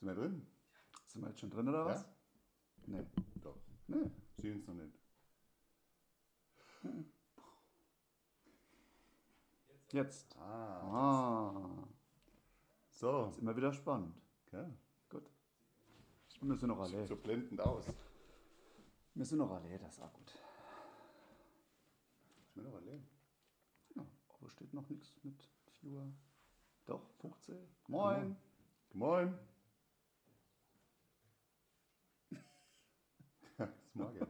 Sind wir drin? Sind wir jetzt schon drin oder was? Ja? Nee. Doch. nee. Sehen uns noch nicht. Jetzt. Ah. Ah. So. Ist immer wieder spannend. Ja. Gut. Wir sind noch alle. Sieht so blendend aus. Wir sind noch alle, das ist auch gut. Ist mir noch allein. Ja, aber steht noch nichts mit Viewer. Doch, 15. Moin. Moin. Ja, ist morgen.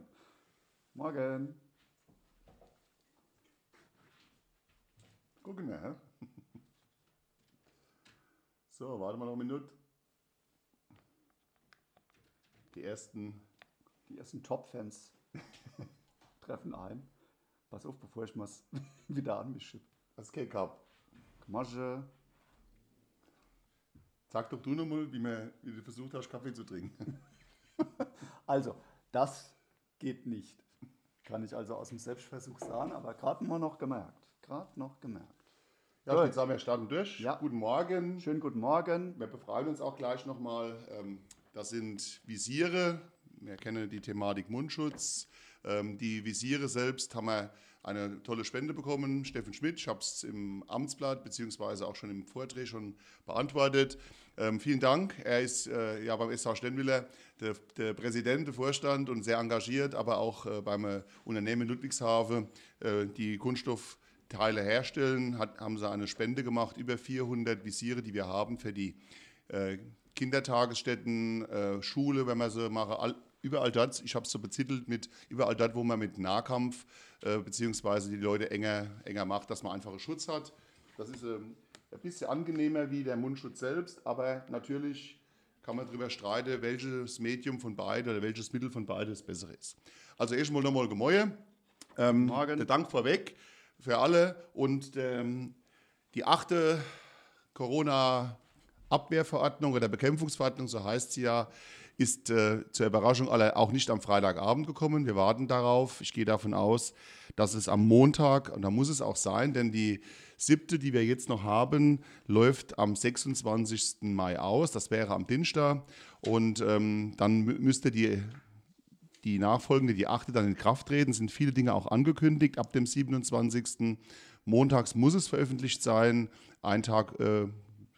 Morgen. Gucken wir, hä? So, warte mal noch eine Minute. Die ersten. Die ersten Top-Fans treffen ein. Pass auf, bevor ich was wieder anmische. Was geht ab? Masche. Sag doch du nochmal, wie, wie du versucht hast, Kaffee zu trinken. Also, das geht nicht. Kann ich also aus dem Selbstversuch sagen, aber gerade mal noch gemerkt. Gerade noch gemerkt. Ja, Gut. jetzt sagen wir starten durch. Ja. Guten Morgen. Schönen guten Morgen. Wir befreien uns auch gleich nochmal. Ähm, das sind Visiere. Wir kennen die Thematik Mundschutz. Ähm, die Visiere selbst haben wir eine tolle Spende bekommen. Steffen Schmidt, ich habe es im Amtsblatt beziehungsweise auch schon im Vortrag schon beantwortet. Ähm, vielen Dank. Er ist äh, ja beim SV Stenwiller der, der Präsident, der Vorstand und sehr engagiert, aber auch äh, beim äh, Unternehmen Ludwigshafen, äh, die Kunststoffteile herstellen, hat, haben sie eine Spende gemacht, über 400 Visiere, die wir haben für die äh, Kindertagesstätten, Schule, wenn man sie machen, all, überall dort, ich habe es so betitelt mit überall dort, wo man mit Nahkampf beziehungsweise die Leute enger, enger macht, dass man einfachen Schutz hat. Das ist ähm, ein bisschen angenehmer wie der Mundschutz selbst, aber natürlich kann man darüber streiten, welches Medium von beiden oder welches Mittel von beiden das bessere ist. Also erstmal nochmal Gemäue. Ähm, Morgen. Der Dank vorweg für alle und ähm, die achte Corona-Abwehrverordnung oder Bekämpfungsverordnung, so heißt sie ja, ist äh, zur Überraschung aller auch nicht am Freitagabend gekommen. Wir warten darauf. Ich gehe davon aus, dass es am Montag, und da muss es auch sein, denn die siebte, die wir jetzt noch haben, läuft am 26. Mai aus. Das wäre am Dienstag. Und ähm, dann mü- müsste die die nachfolgende, die achte, dann in Kraft treten. Sind viele Dinge auch angekündigt ab dem 27. Montags muss es veröffentlicht sein. Ein Tag, äh,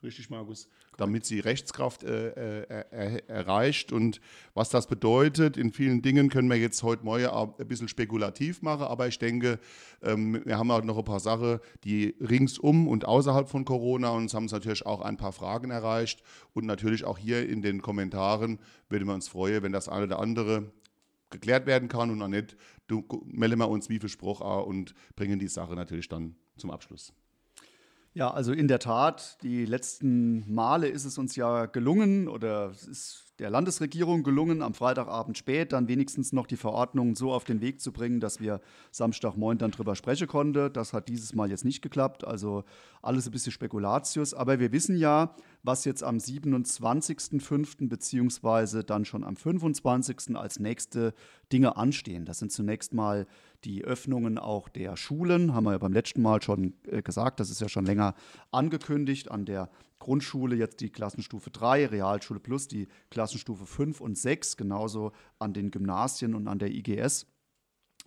richtig, Markus, damit sie Rechtskraft äh, äh, er, erreicht. Und was das bedeutet, in vielen Dingen können wir jetzt heute auch ein bisschen spekulativ machen. Aber ich denke, ähm, wir haben auch noch ein paar Sachen, die ringsum und außerhalb von Corona und uns haben es natürlich auch ein paar Fragen erreicht. Und natürlich auch hier in den Kommentaren würden wir uns freuen, wenn das eine oder andere geklärt werden kann und auch nicht, melden wir uns wie an und bringen die Sache natürlich dann zum Abschluss. Ja, also in der Tat, die letzten Male ist es uns ja gelungen oder es ist der Landesregierung gelungen, am Freitagabend spät dann wenigstens noch die Verordnung so auf den Weg zu bringen, dass wir Samstagmorgen dann drüber sprechen konnten. Das hat dieses Mal jetzt nicht geklappt, also alles ein bisschen Spekulatius. Aber wir wissen ja, was jetzt am 27.05. beziehungsweise dann schon am 25. als nächste Dinge anstehen. Das sind zunächst mal die Öffnungen auch der Schulen, haben wir ja beim letzten Mal schon äh, gesagt, das ist ja schon länger angekündigt. An der Grundschule jetzt die Klassenstufe 3, Realschule Plus die Klassenstufe 5 und 6, genauso an den Gymnasien und an der IGS,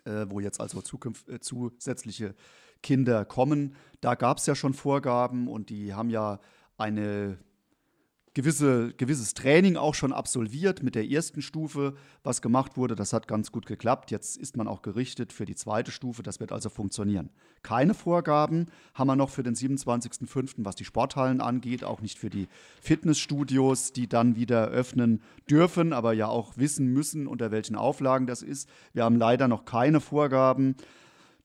äh, wo jetzt also zukünft, äh, zusätzliche Kinder kommen. Da gab es ja schon Vorgaben und die haben ja eine gewisse, gewisses Training auch schon absolviert mit der ersten Stufe, was gemacht wurde. Das hat ganz gut geklappt. Jetzt ist man auch gerichtet für die zweite Stufe. Das wird also funktionieren. Keine Vorgaben haben wir noch für den 27.05., was die Sporthallen angeht, auch nicht für die Fitnessstudios, die dann wieder öffnen dürfen, aber ja auch wissen müssen, unter welchen Auflagen das ist. Wir haben leider noch keine Vorgaben.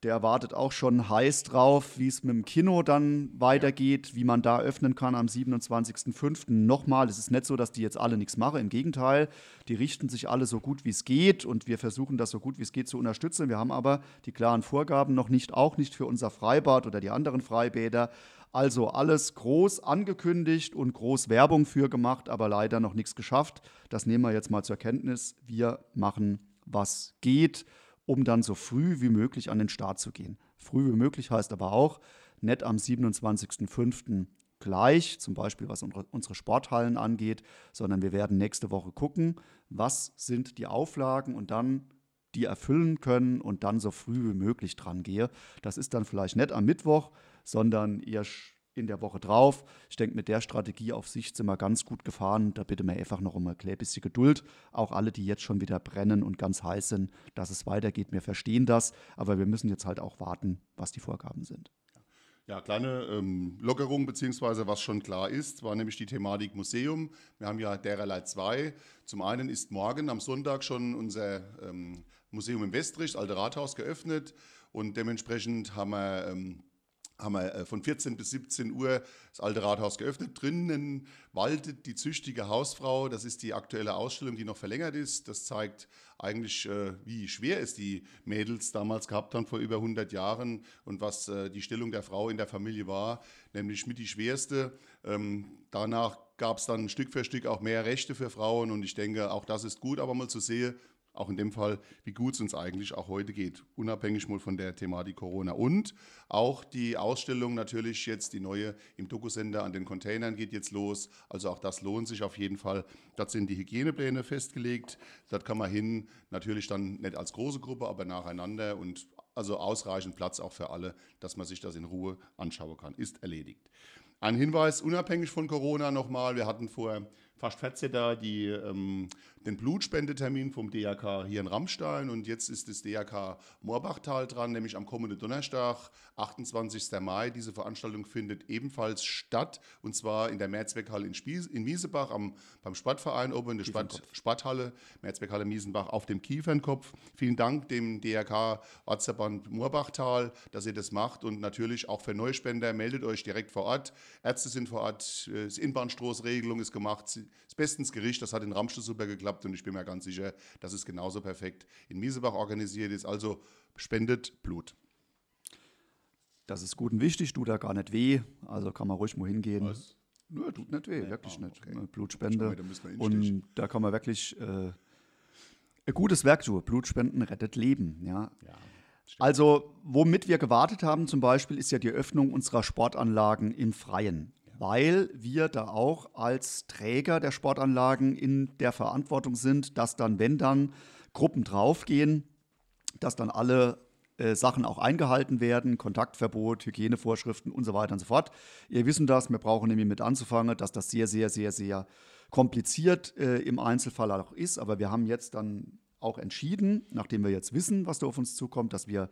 Der wartet auch schon heiß drauf, wie es mit dem Kino dann weitergeht, wie man da öffnen kann am 27.05. Nochmal, es ist nicht so, dass die jetzt alle nichts machen. Im Gegenteil, die richten sich alle so gut wie es geht und wir versuchen das so gut wie es geht zu unterstützen. Wir haben aber die klaren Vorgaben noch nicht, auch nicht für unser Freibad oder die anderen Freibäder. Also alles groß angekündigt und groß Werbung für gemacht, aber leider noch nichts geschafft. Das nehmen wir jetzt mal zur Kenntnis. Wir machen, was geht um dann so früh wie möglich an den Start zu gehen. Früh wie möglich heißt aber auch, nicht am 27.05. gleich, zum Beispiel was unsere Sporthallen angeht, sondern wir werden nächste Woche gucken, was sind die Auflagen und dann die erfüllen können und dann so früh wie möglich dran gehe. Das ist dann vielleicht nicht am Mittwoch, sondern eher in der Woche drauf. Ich denke, mit der Strategie auf sich sind wir ganz gut gefahren. Da bitte wir einfach noch um ein klein bisschen Geduld. Auch alle, die jetzt schon wieder brennen und ganz heiß sind, dass es weitergeht. Wir verstehen das, aber wir müssen jetzt halt auch warten, was die Vorgaben sind. Ja, kleine ähm, Lockerung, beziehungsweise was schon klar ist, war nämlich die Thematik Museum. Wir haben ja dererlei zwei. Zum einen ist morgen am Sonntag schon unser ähm, Museum im Westrich, Alte Rathaus, geöffnet und dementsprechend haben wir ähm, haben wir äh, von 14 bis 17 Uhr das alte Rathaus geöffnet. Drinnen waltet die züchtige Hausfrau. Das ist die aktuelle Ausstellung, die noch verlängert ist. Das zeigt eigentlich, äh, wie schwer es die Mädels damals gehabt haben vor über 100 Jahren und was äh, die Stellung der Frau in der Familie war, nämlich mit die schwerste. Ähm, danach gab es dann Stück für Stück auch mehr Rechte für Frauen und ich denke, auch das ist gut, aber mal zu sehen, auch in dem Fall, wie gut es uns eigentlich auch heute geht, unabhängig mal von der Thematik Corona. Und auch die Ausstellung natürlich jetzt, die neue im Dokusender an den Containern geht jetzt los. Also auch das lohnt sich auf jeden Fall. Dort sind die Hygienepläne festgelegt. Dort kann man hin, natürlich dann nicht als große Gruppe, aber nacheinander und also ausreichend Platz auch für alle, dass man sich das in Ruhe anschauen kann. Ist erledigt. Ein Hinweis, unabhängig von Corona nochmal, wir hatten vor fast 14 da die, ähm, den Blutspendetermin vom DRK hier in Rammstein und jetzt ist das DRK Moorbachtal dran, nämlich am kommenden Donnerstag, 28. Mai. Diese Veranstaltung findet ebenfalls statt und zwar in der Mehrzweckhalle in, Spies, in Miesebach am, beim Sportverein oben in der Sport, Sporthalle, Mehrzweckhalle Miesenbach auf dem Kiefernkopf. Vielen Dank dem DRK Ortsverband Moorbachtal, dass ihr das macht und natürlich auch für Neuspender meldet euch direkt vor Ort. Ärzte sind vor Ort, äh, das Inbahnstoßregelung ist gemacht, ist bestens Gericht, das hat in Ramstedt super geklappt und ich bin mir ganz sicher, dass es genauso perfekt in Miesebach organisiert ist. Also spendet Blut. Das ist gut und wichtig, tut da gar nicht weh, also kann man ruhig mal hingehen. Was? Nö, tut nicht weh, wirklich ah, nicht. Okay. Blutspende. und da kann man wirklich äh, ein gutes Werk tun. Blutspenden rettet Leben. Ja. ja also, womit wir gewartet haben zum Beispiel, ist ja die Öffnung unserer Sportanlagen im Freien weil wir da auch als Träger der Sportanlagen in der Verantwortung sind, dass dann, wenn dann Gruppen draufgehen, dass dann alle äh, Sachen auch eingehalten werden, Kontaktverbot, Hygienevorschriften und so weiter und so fort. Ihr wissen das, wir brauchen nämlich mit anzufangen, dass das sehr, sehr, sehr, sehr kompliziert äh, im Einzelfall auch ist, aber wir haben jetzt dann auch entschieden, nachdem wir jetzt wissen, was da auf uns zukommt, dass wir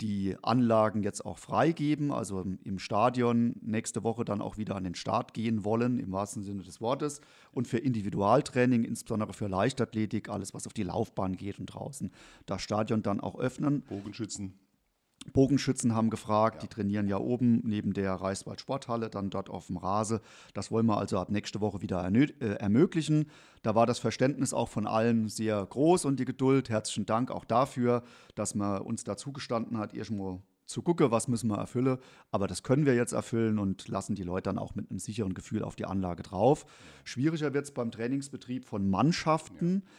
die Anlagen jetzt auch freigeben, also im Stadion nächste Woche dann auch wieder an den Start gehen wollen, im wahrsten Sinne des Wortes. Und für Individualtraining, insbesondere für Leichtathletik, alles, was auf die Laufbahn geht und draußen, das Stadion dann auch öffnen. Bogenschützen. Bogenschützen haben gefragt, ja. die trainieren ja oben neben der Reichswald Sporthalle, dann dort auf dem Rase. Das wollen wir also ab nächste Woche wieder äh, ermöglichen. Da war das Verständnis auch von allen sehr groß und die Geduld. Herzlichen Dank auch dafür, dass man uns dazu gestanden hat, irgendwo zu gucken, was müssen wir erfüllen. Aber das können wir jetzt erfüllen und lassen die Leute dann auch mit einem sicheren Gefühl auf die Anlage drauf. Schwieriger wird es beim Trainingsbetrieb von Mannschaften. Ja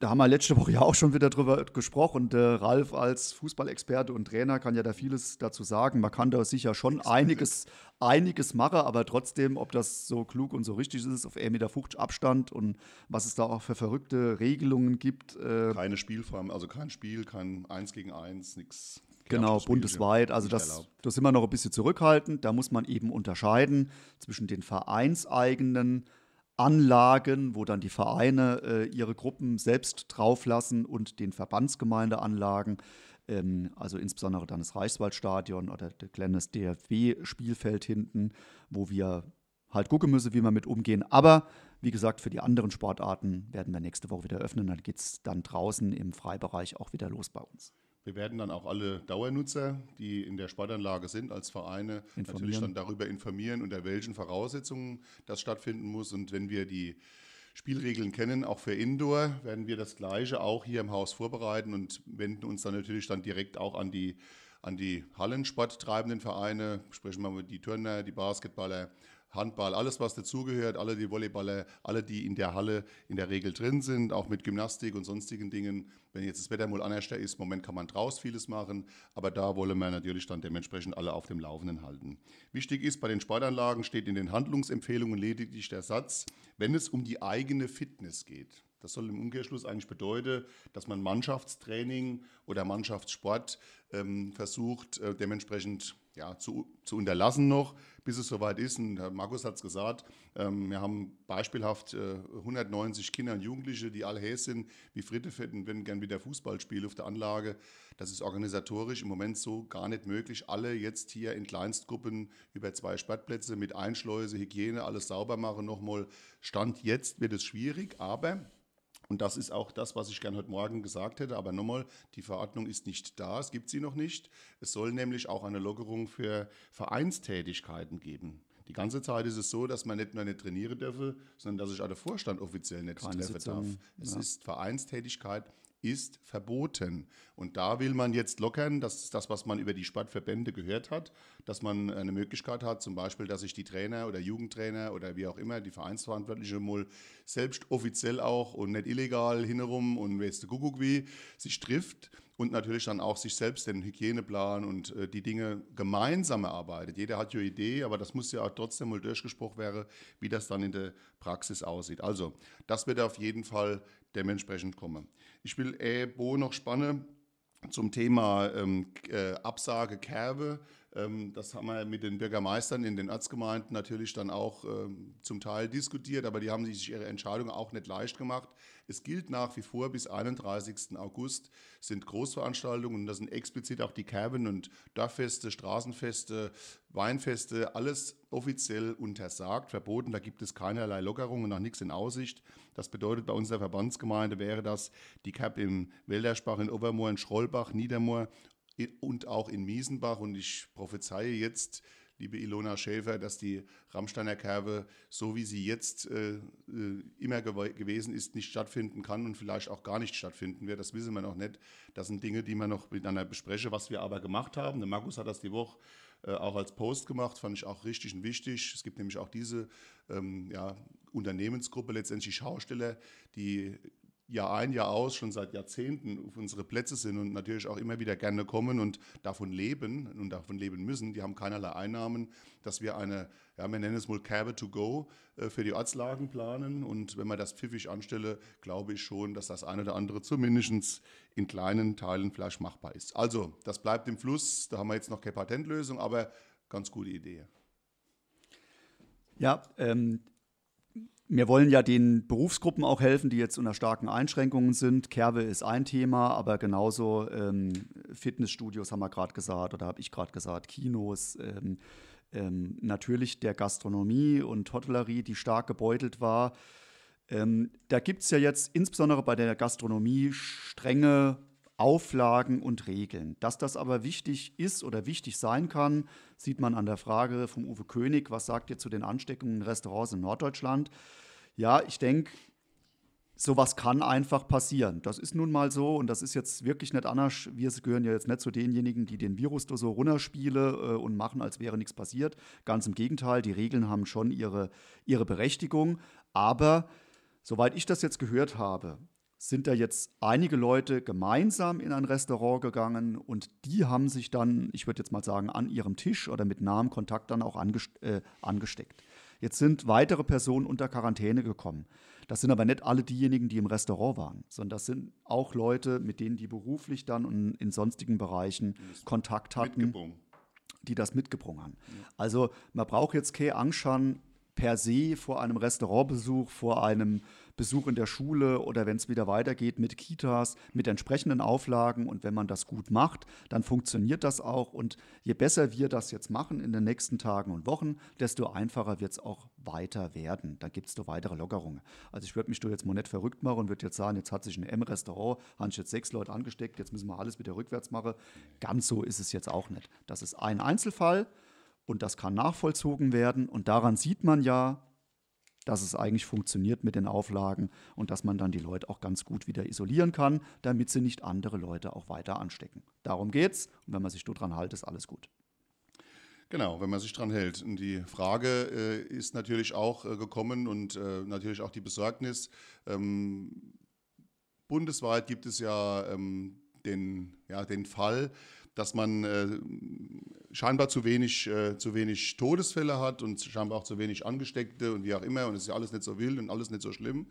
da haben wir letzte Woche ja auch schon wieder drüber gesprochen. Und, äh, Ralf als Fußballexperte und Trainer kann ja da vieles dazu sagen. Man kann da sicher schon einiges, einiges machen, aber trotzdem, ob das so klug und so richtig ist, auf 1,50 Meter Abstand und was es da auch für verrückte Regelungen gibt. Äh, Keine Spielform, also kein Spiel, kein Eins gegen Eins, nichts. Genau, bundesweit. Also das, das sind wir noch ein bisschen zurückhaltend. Da muss man eben unterscheiden zwischen den vereinseigenen Anlagen, wo dann die Vereine äh, ihre Gruppen selbst drauflassen und den Verbandsgemeindeanlagen, ähm, also insbesondere dann das Reichswaldstadion oder das kleines DFB-Spielfeld hinten, wo wir halt gucken müssen, wie wir mit umgehen. Aber wie gesagt, für die anderen Sportarten werden wir nächste Woche wieder öffnen. Dann geht es dann draußen im Freibereich auch wieder los bei uns. Wir werden dann auch alle Dauernutzer, die in der Sportanlage sind, als Vereine natürlich dann darüber informieren, unter welchen Voraussetzungen das stattfinden muss. Und wenn wir die Spielregeln kennen, auch für Indoor, werden wir das Gleiche auch hier im Haus vorbereiten und wenden uns dann natürlich dann direkt auch an die, an die Hallensporttreibenden Vereine, sprechen wir mit die Turner, die Basketballer, Handball, alles was dazugehört, alle die Volleyballer, alle die in der Halle in der Regel drin sind, auch mit Gymnastik und sonstigen Dingen. Wenn jetzt das Wetter mal anders ist, im Moment kann man draußen vieles machen, aber da wollen wir natürlich dann dementsprechend alle auf dem Laufenden halten. Wichtig ist, bei den Sportanlagen steht in den Handlungsempfehlungen lediglich der Satz, wenn es um die eigene Fitness geht. Das soll im Umkehrschluss eigentlich bedeuten, dass man Mannschaftstraining oder Mannschaftssport ähm, versucht, äh, dementsprechend ja, zu, zu unterlassen noch, bis es soweit ist. Und Herr Markus hat es gesagt, ähm, wir haben beispielhaft äh, 190 Kinder und Jugendliche, die alle häs sind, wie Frittefett und wenn gern wieder Fußball spielen auf der Anlage. Das ist organisatorisch im Moment so gar nicht möglich. Alle jetzt hier in Kleinstgruppen über zwei Sportplätze mit Einschleuse, Hygiene, alles sauber machen. Nochmal, Stand jetzt wird es schwierig, aber und das ist auch das, was ich gerne heute Morgen gesagt hätte. Aber nochmal, die Verordnung ist nicht da, es gibt sie noch nicht. Es soll nämlich auch eine Lockerung für Vereinstätigkeiten geben. Die ganze Zeit ist es so, dass man nicht nur nicht trainieren dürfe, sondern dass sich auch der Vorstand offiziell nicht Keine treffen Sitzung, darf. Es ja. ist Vereinstätigkeit ist verboten. Und da will man jetzt lockern, das ist das, was man über die Sportverbände gehört hat, dass man eine Möglichkeit hat, zum Beispiel, dass sich die Trainer oder Jugendtrainer oder wie auch immer, die Vereinsverantwortliche mal selbst offiziell auch und nicht illegal hinherum und weißt du Kuckuck wie, sich trifft und natürlich dann auch sich selbst den Hygieneplan und äh, die Dinge gemeinsam erarbeitet. Jeder hat ja Idee, aber das muss ja auch trotzdem mal durchgesprochen werden, wie das dann in der Praxis aussieht. Also, das wird auf jeden Fall dementsprechend kommen. Ich will äh, Bo noch spannen zum Thema ähm, äh, Absage Kerbe. Ähm, das haben wir mit den Bürgermeistern in den Ortsgemeinden natürlich dann auch ähm, zum Teil diskutiert, aber die haben sich ihre Entscheidung auch nicht leicht gemacht. Es gilt nach wie vor bis 31. August sind Großveranstaltungen und das sind explizit auch die Kerben und Dorffeste, Straßenfeste, Weinfeste, alles offiziell untersagt, verboten. Da gibt es keinerlei Lockerungen, noch nichts in Aussicht. Das bedeutet, bei unserer Verbandsgemeinde wäre das die Kerb im Wälderspach, in Obermoor, in Schrollbach, Niedermoor und auch in Miesenbach. Und ich prophezeie jetzt, liebe Ilona Schäfer, dass die Rammsteiner Kerbe, so wie sie jetzt äh, äh immer gew gewesen ist, nicht stattfinden kann und vielleicht auch gar nicht stattfinden wird. Das wissen wir noch nicht. Das sind Dinge, die wir noch miteinander besprechen, was wir aber gemacht haben. Der Markus hat das die Woche äh, auch als Post gemacht, fand ich auch richtig und wichtig. Es gibt nämlich auch diese ähm, ja, Unternehmensgruppe, letztendlich Schausteller, die Jahr ein, Jahr aus, schon seit Jahrzehnten auf unsere Plätze sind und natürlich auch immer wieder gerne kommen und davon leben und davon leben müssen. Die haben keinerlei Einnahmen, dass wir eine, ja, wir nennen es mal Cabin to Go äh, für die Ortslagen planen. Und wenn man das pfiffig anstelle, glaube ich schon, dass das eine oder andere zumindest in kleinen Teilen vielleicht machbar ist. Also, das bleibt im Fluss. Da haben wir jetzt noch keine Patentlösung, aber ganz gute Idee. Ja, ähm, wir wollen ja den Berufsgruppen auch helfen, die jetzt unter starken Einschränkungen sind. Kerbe ist ein Thema, aber genauso ähm, Fitnessstudios haben wir gerade gesagt oder habe ich gerade gesagt, Kinos, ähm, ähm, natürlich der Gastronomie und Hotellerie, die stark gebeutelt war. Ähm, da gibt es ja jetzt insbesondere bei der Gastronomie strenge Auflagen und Regeln. Dass das aber wichtig ist oder wichtig sein kann, sieht man an der Frage vom Uwe König, was sagt ihr zu den Ansteckungen in Restaurants in Norddeutschland? Ja, ich denke, sowas kann einfach passieren. Das ist nun mal so und das ist jetzt wirklich nicht anders. Wir gehören ja jetzt nicht zu denjenigen, die den Virus da so runterspielen äh, und machen, als wäre nichts passiert. Ganz im Gegenteil, die Regeln haben schon ihre, ihre Berechtigung. Aber soweit ich das jetzt gehört habe, sind da jetzt einige Leute gemeinsam in ein Restaurant gegangen und die haben sich dann, ich würde jetzt mal sagen, an ihrem Tisch oder mit nahem Kontakt dann auch äh, angesteckt. Jetzt sind weitere Personen unter Quarantäne gekommen. Das sind aber nicht alle diejenigen, die im Restaurant waren, sondern das sind auch Leute, mit denen die beruflich dann und in sonstigen Bereichen Kontakt hatten, die das mitgebracht haben. Ja. Also man braucht jetzt keine Angst haben per se vor einem Restaurantbesuch, vor einem Besuch in der Schule oder wenn es wieder weitergeht mit Kitas, mit entsprechenden Auflagen. Und wenn man das gut macht, dann funktioniert das auch. Und je besser wir das jetzt machen in den nächsten Tagen und Wochen, desto einfacher wird es auch weiter werden. Da gibt es doch weitere Lockerungen. Also ich würde mich doch jetzt mal nicht verrückt machen und würde jetzt sagen, jetzt hat sich ein M-Restaurant, haben sich jetzt sechs Leute angesteckt, jetzt müssen wir alles wieder rückwärts machen. Ganz so ist es jetzt auch nicht. Das ist ein Einzelfall und das kann nachvollzogen werden. Und daran sieht man ja, dass es eigentlich funktioniert mit den Auflagen und dass man dann die Leute auch ganz gut wieder isolieren kann, damit sie nicht andere Leute auch weiter anstecken. Darum geht's und wenn man sich dran hält, ist alles gut. Genau, wenn man sich dran hält. Und die Frage äh, ist natürlich auch äh, gekommen und äh, natürlich auch die Besorgnis. Ähm, bundesweit gibt es ja, ähm, den, ja den Fall, dass man äh, scheinbar zu wenig, äh, zu wenig Todesfälle hat und scheinbar auch zu wenig Angesteckte und wie auch immer und es ist ja alles nicht so wild und alles nicht so schlimm.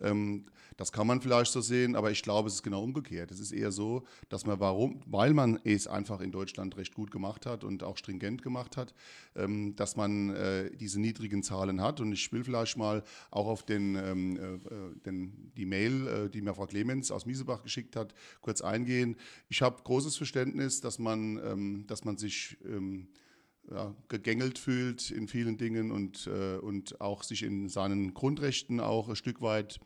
Ähm, das kann man vielleicht so sehen, aber ich glaube, es ist genau umgekehrt. Es ist eher so, dass man warum, weil man es einfach in Deutschland recht gut gemacht hat und auch stringent gemacht hat, ähm, dass man äh, diese niedrigen Zahlen hat. Und ich will vielleicht mal auch auf den, ähm, äh, den, die Mail, äh, die mir Frau Clemens aus Miesebach geschickt hat, kurz eingehen. Ich habe großes Verständnis, dass man, ähm, dass man sich ähm, ja, gegängelt fühlt in vielen Dingen und, äh, und auch sich in seinen Grundrechten auch ein Stück weit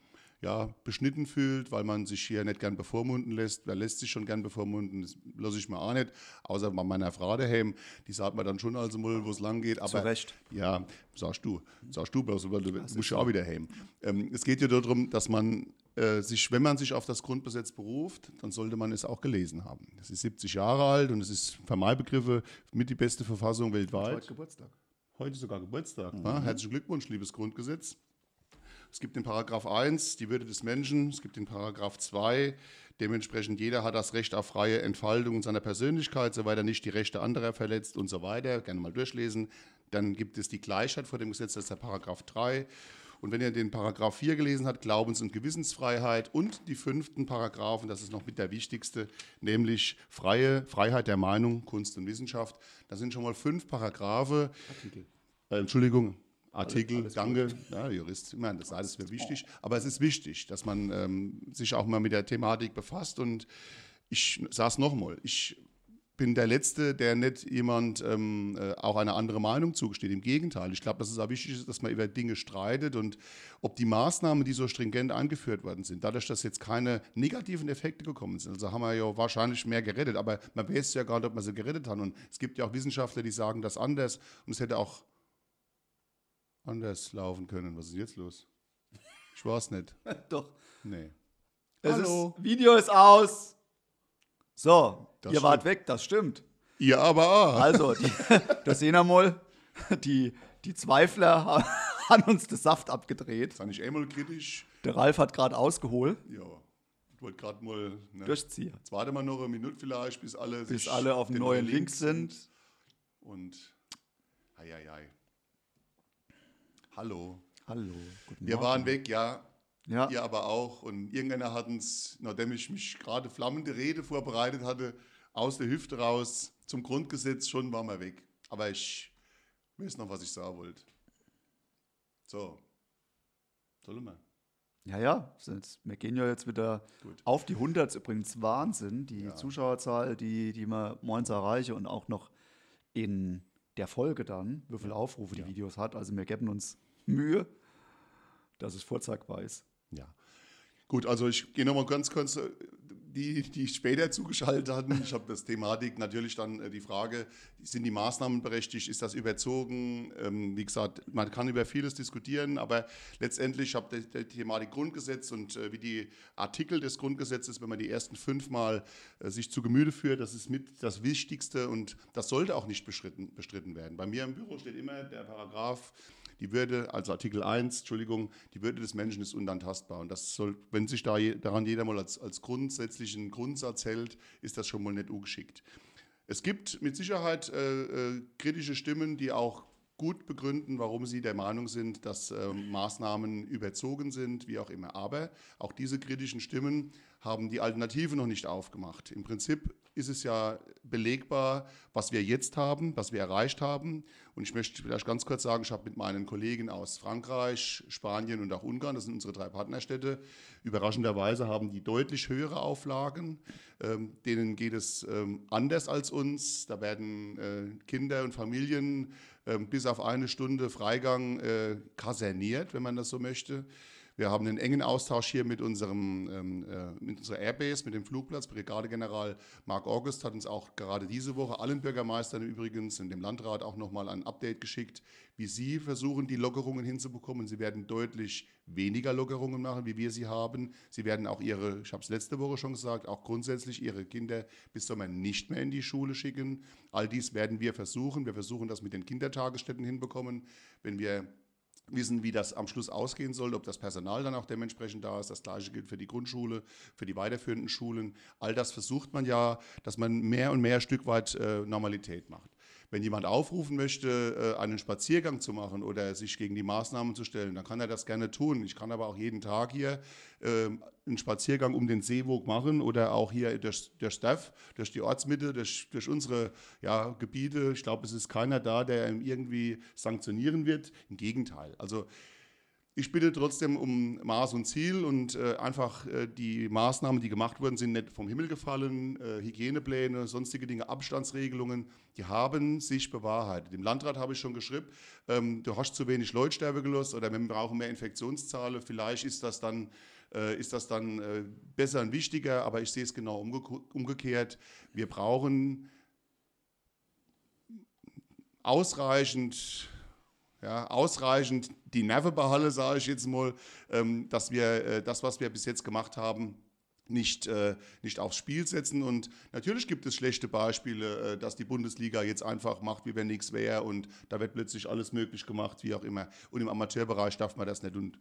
ja, beschnitten fühlt, weil man sich hier nicht gern bevormunden lässt. Wer lässt sich schon gern bevormunden? Das lasse ich mir auch nicht. Außer bei meiner Frau daheim. Die sagt mir dann schon also mal, wo es lang geht. Aber, Zu Recht. Ja, sagst du. Sagst du bloß, weil du musst ja auch wieder heim. Ähm, es geht ja darum, dass man äh, sich, wenn man sich auf das Grundgesetz beruft, dann sollte man es auch gelesen haben. Es ist 70 Jahre alt und es ist für meine Begriffe mit die beste Verfassung weltweit. Heute Geburtstag. Heute sogar Geburtstag. Mhm. Herzlichen Glückwunsch, liebes Grundgesetz. Es gibt den Paragraph 1, die Würde des Menschen. Es gibt den Paragraph 2, dementsprechend jeder hat das Recht auf freie Entfaltung seiner Persönlichkeit, soweit er nicht die Rechte anderer verletzt und so weiter. Gerne mal durchlesen. Dann gibt es die Gleichheit vor dem Gesetz, das ist der Paragraph 3. Und wenn ihr den Paragraph 4 gelesen habt, Glaubens- und Gewissensfreiheit und die fünften Paragraphen, das ist noch mit der wichtigste, nämlich freie Freiheit der Meinung, Kunst und Wissenschaft. Das sind schon mal fünf Paragraphe. Artikel. Äh, Entschuldigung, Artikel, alles, alles danke, ja, Jurist, ich meine, das ist alles mir wichtig, aber es ist wichtig, dass man ähm, sich auch mal mit der Thematik befasst. Und ich sage es nochmal, ich bin der Letzte, der nicht jemand ähm, äh, auch eine andere Meinung zugesteht. Im Gegenteil, ich glaube, dass es auch wichtig ist, dass man über Dinge streitet und ob die Maßnahmen, die so stringent eingeführt worden sind, dadurch, dass jetzt keine negativen Effekte gekommen sind, also haben wir ja wahrscheinlich mehr gerettet, aber man weiß ja nicht, ob man sie gerettet hat. Und es gibt ja auch Wissenschaftler, die sagen das anders. Und es hätte auch anders laufen können. Was ist jetzt los? Ich weiß nicht. Doch. Nee. Hallo. Ist, Video ist aus. So, das ihr stimmt. wart weg, das stimmt. Ihr aber auch. Also, die, das sehen wir mal. Die, die Zweifler haben uns den Saft abgedreht. Das ist ich einmal kritisch. Der Ralf hat gerade ausgeholt. Ja. Ich wollte gerade mal. Ne, Durchziehen. Jetzt warte mal noch eine Minute vielleicht, bis alle, bis alle auf dem neuen Link sind. Und. Ei, ei, ei. Hallo. Hallo. Guten Wir waren weg, ja. Ja. Ihr aber auch. Und irgendeiner hat uns, nachdem ich mich gerade flammende Rede vorbereitet hatte, aus der Hüfte raus zum Grundgesetz, schon waren wir weg. Aber ich weiß noch, was ich sagen wollte. So. Sollen wir? Ja, ja, wir gehen ja jetzt wieder Gut. auf die 100. Übrigens Wahnsinn, die ja. Zuschauerzahl, die, die wir morgens erreichen und auch noch in der Folge dann, wie viele Aufrufe ja. die Videos hat. Also wir geben uns Mühe, dass es vorzeigbar ist. Ja. Gut, also ich gehe nochmal ganz kurz die, die später zugeschaltet hatten. Ich habe das Thematik natürlich dann äh, die Frage, sind die Maßnahmen berechtigt, ist das überzogen? Ähm, wie gesagt, man kann über vieles diskutieren, aber letztendlich habe ich die Thematik Grundgesetz und äh, wie die Artikel des Grundgesetzes, wenn man die ersten fünfmal äh, sich zu Gemüte führt, das ist mit das Wichtigste und das sollte auch nicht bestritten, bestritten werden. Bei mir im Büro steht immer der Paragraph die Würde, also Artikel 1, Entschuldigung, die Würde des Menschen ist unantastbar. Und das soll, wenn sich da daran jeder mal als, als grundsätzlichen Grundsatz hält, ist das schon mal nicht ungeschickt. Es gibt mit Sicherheit äh, äh, kritische Stimmen, die auch gut begründen, warum sie der Meinung sind, dass äh, Maßnahmen überzogen sind, wie auch immer. Aber auch diese kritischen Stimmen haben die Alternative noch nicht aufgemacht. Im Prinzip ist es ja belegbar, was wir jetzt haben, was wir erreicht haben. Und ich möchte vielleicht ganz kurz sagen, ich habe mit meinen Kollegen aus Frankreich, Spanien und auch Ungarn, das sind unsere drei Partnerstädte, überraschenderweise haben die deutlich höhere Auflagen. Ähm, denen geht es ähm, anders als uns. Da werden äh, Kinder und Familien äh, bis auf eine Stunde Freigang äh, kaserniert, wenn man das so möchte. Wir haben einen engen Austausch hier mit, unserem, ähm, äh, mit unserer Airbase, mit dem Flugplatz. Brigadegeneral Mark August hat uns auch gerade diese Woche allen Bürgermeistern übrigens in dem Landrat auch nochmal ein Update geschickt, wie sie versuchen, die Lockerungen hinzubekommen. Sie werden deutlich weniger Lockerungen machen, wie wir sie haben. Sie werden auch ihre, ich habe es letzte Woche schon gesagt, auch grundsätzlich ihre Kinder bis Sommer nicht mehr in die Schule schicken. All dies werden wir versuchen. Wir versuchen das mit den Kindertagesstätten hinbekommen. Wenn wir wissen, wie das am Schluss ausgehen soll, ob das Personal dann auch dementsprechend da ist. Das gleiche gilt für die Grundschule, für die weiterführenden Schulen. All das versucht man ja, dass man mehr und mehr Stück weit äh, Normalität macht. Wenn jemand aufrufen möchte, äh, einen Spaziergang zu machen oder sich gegen die Maßnahmen zu stellen, dann kann er das gerne tun. Ich kann aber auch jeden Tag hier ähm, einen Spaziergang um den Seewog machen oder auch hier durch, durch Staff, durch die Ortsmitte, durch, durch unsere ja, Gebiete. Ich glaube, es ist keiner da, der irgendwie sanktionieren wird. Im Gegenteil. Also ich bitte trotzdem um Maß und Ziel und äh, einfach äh, die Maßnahmen, die gemacht wurden, sind nicht vom Himmel gefallen. Äh, Hygienepläne, sonstige Dinge, Abstandsregelungen, die haben sich bewahrheitet. Im Landrat habe ich schon geschrieben, ähm, du hast zu wenig Leutsterbe gelost oder wir brauchen mehr Infektionszahlen. Vielleicht ist das dann, äh, ist das dann äh, besser und wichtiger, aber ich sehe es genau umge umgekehrt. Wir brauchen ausreichend ja, ausreichend die Nerven behalten, sage ich jetzt mal, ähm, dass wir äh, das, was wir bis jetzt gemacht haben, nicht, äh, nicht aufs Spiel setzen. Und natürlich gibt es schlechte Beispiele, äh, dass die Bundesliga jetzt einfach macht, wie wenn nichts wäre und da wird plötzlich alles möglich gemacht, wie auch immer. Und im Amateurbereich darf man das nicht. Und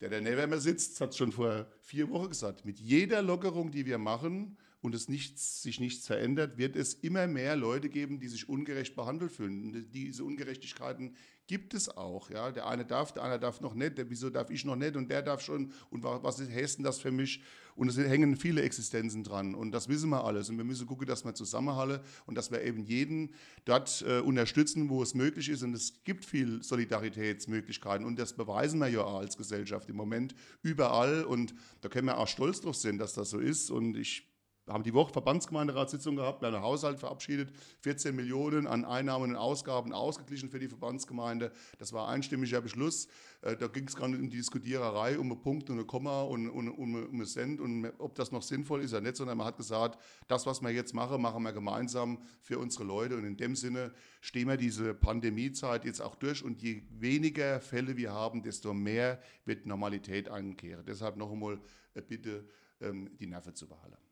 der, der neben mir sitzt, hat schon vor vier Wochen gesagt, mit jeder Lockerung, die wir machen, und es nichts, sich nichts verändert, wird es immer mehr Leute geben, die sich ungerecht behandelt fühlen. Diese Ungerechtigkeiten gibt es auch. Ja? Der eine darf, der andere darf noch nicht. Der, wieso darf ich noch nicht und der darf schon? Und was ist Hessen das für mich? Und es hängen viele Existenzen dran. Und das wissen wir alles. Und wir müssen gucken, dass wir zusammenhalten und dass wir eben jeden dort äh, unterstützen, wo es möglich ist. Und es gibt viel Solidaritätsmöglichkeiten. Und das beweisen wir ja als Gesellschaft im Moment überall. Und da können wir auch stolz drauf sein, dass das so ist. Und ich haben die Woche Verbandsgemeinderatssitzung gehabt, einen Haushalt verabschiedet, 14 Millionen an Einnahmen und Ausgaben ausgeglichen für die Verbandsgemeinde. Das war einstimmiger Beschluss. Äh, da ging es gar nicht um die Diskutiererei, um einen Punkt und ein Komma und, und, um, um einen Cent und ob das noch sinnvoll ist oder nicht, sondern man hat gesagt, das, was wir jetzt machen, machen wir gemeinsam für unsere Leute. Und in dem Sinne stehen wir diese Pandemiezeit jetzt auch durch und je weniger Fälle wir haben, desto mehr wird Normalität einkehren. Deshalb noch einmal äh, bitte ähm, die Nerven zu behalten.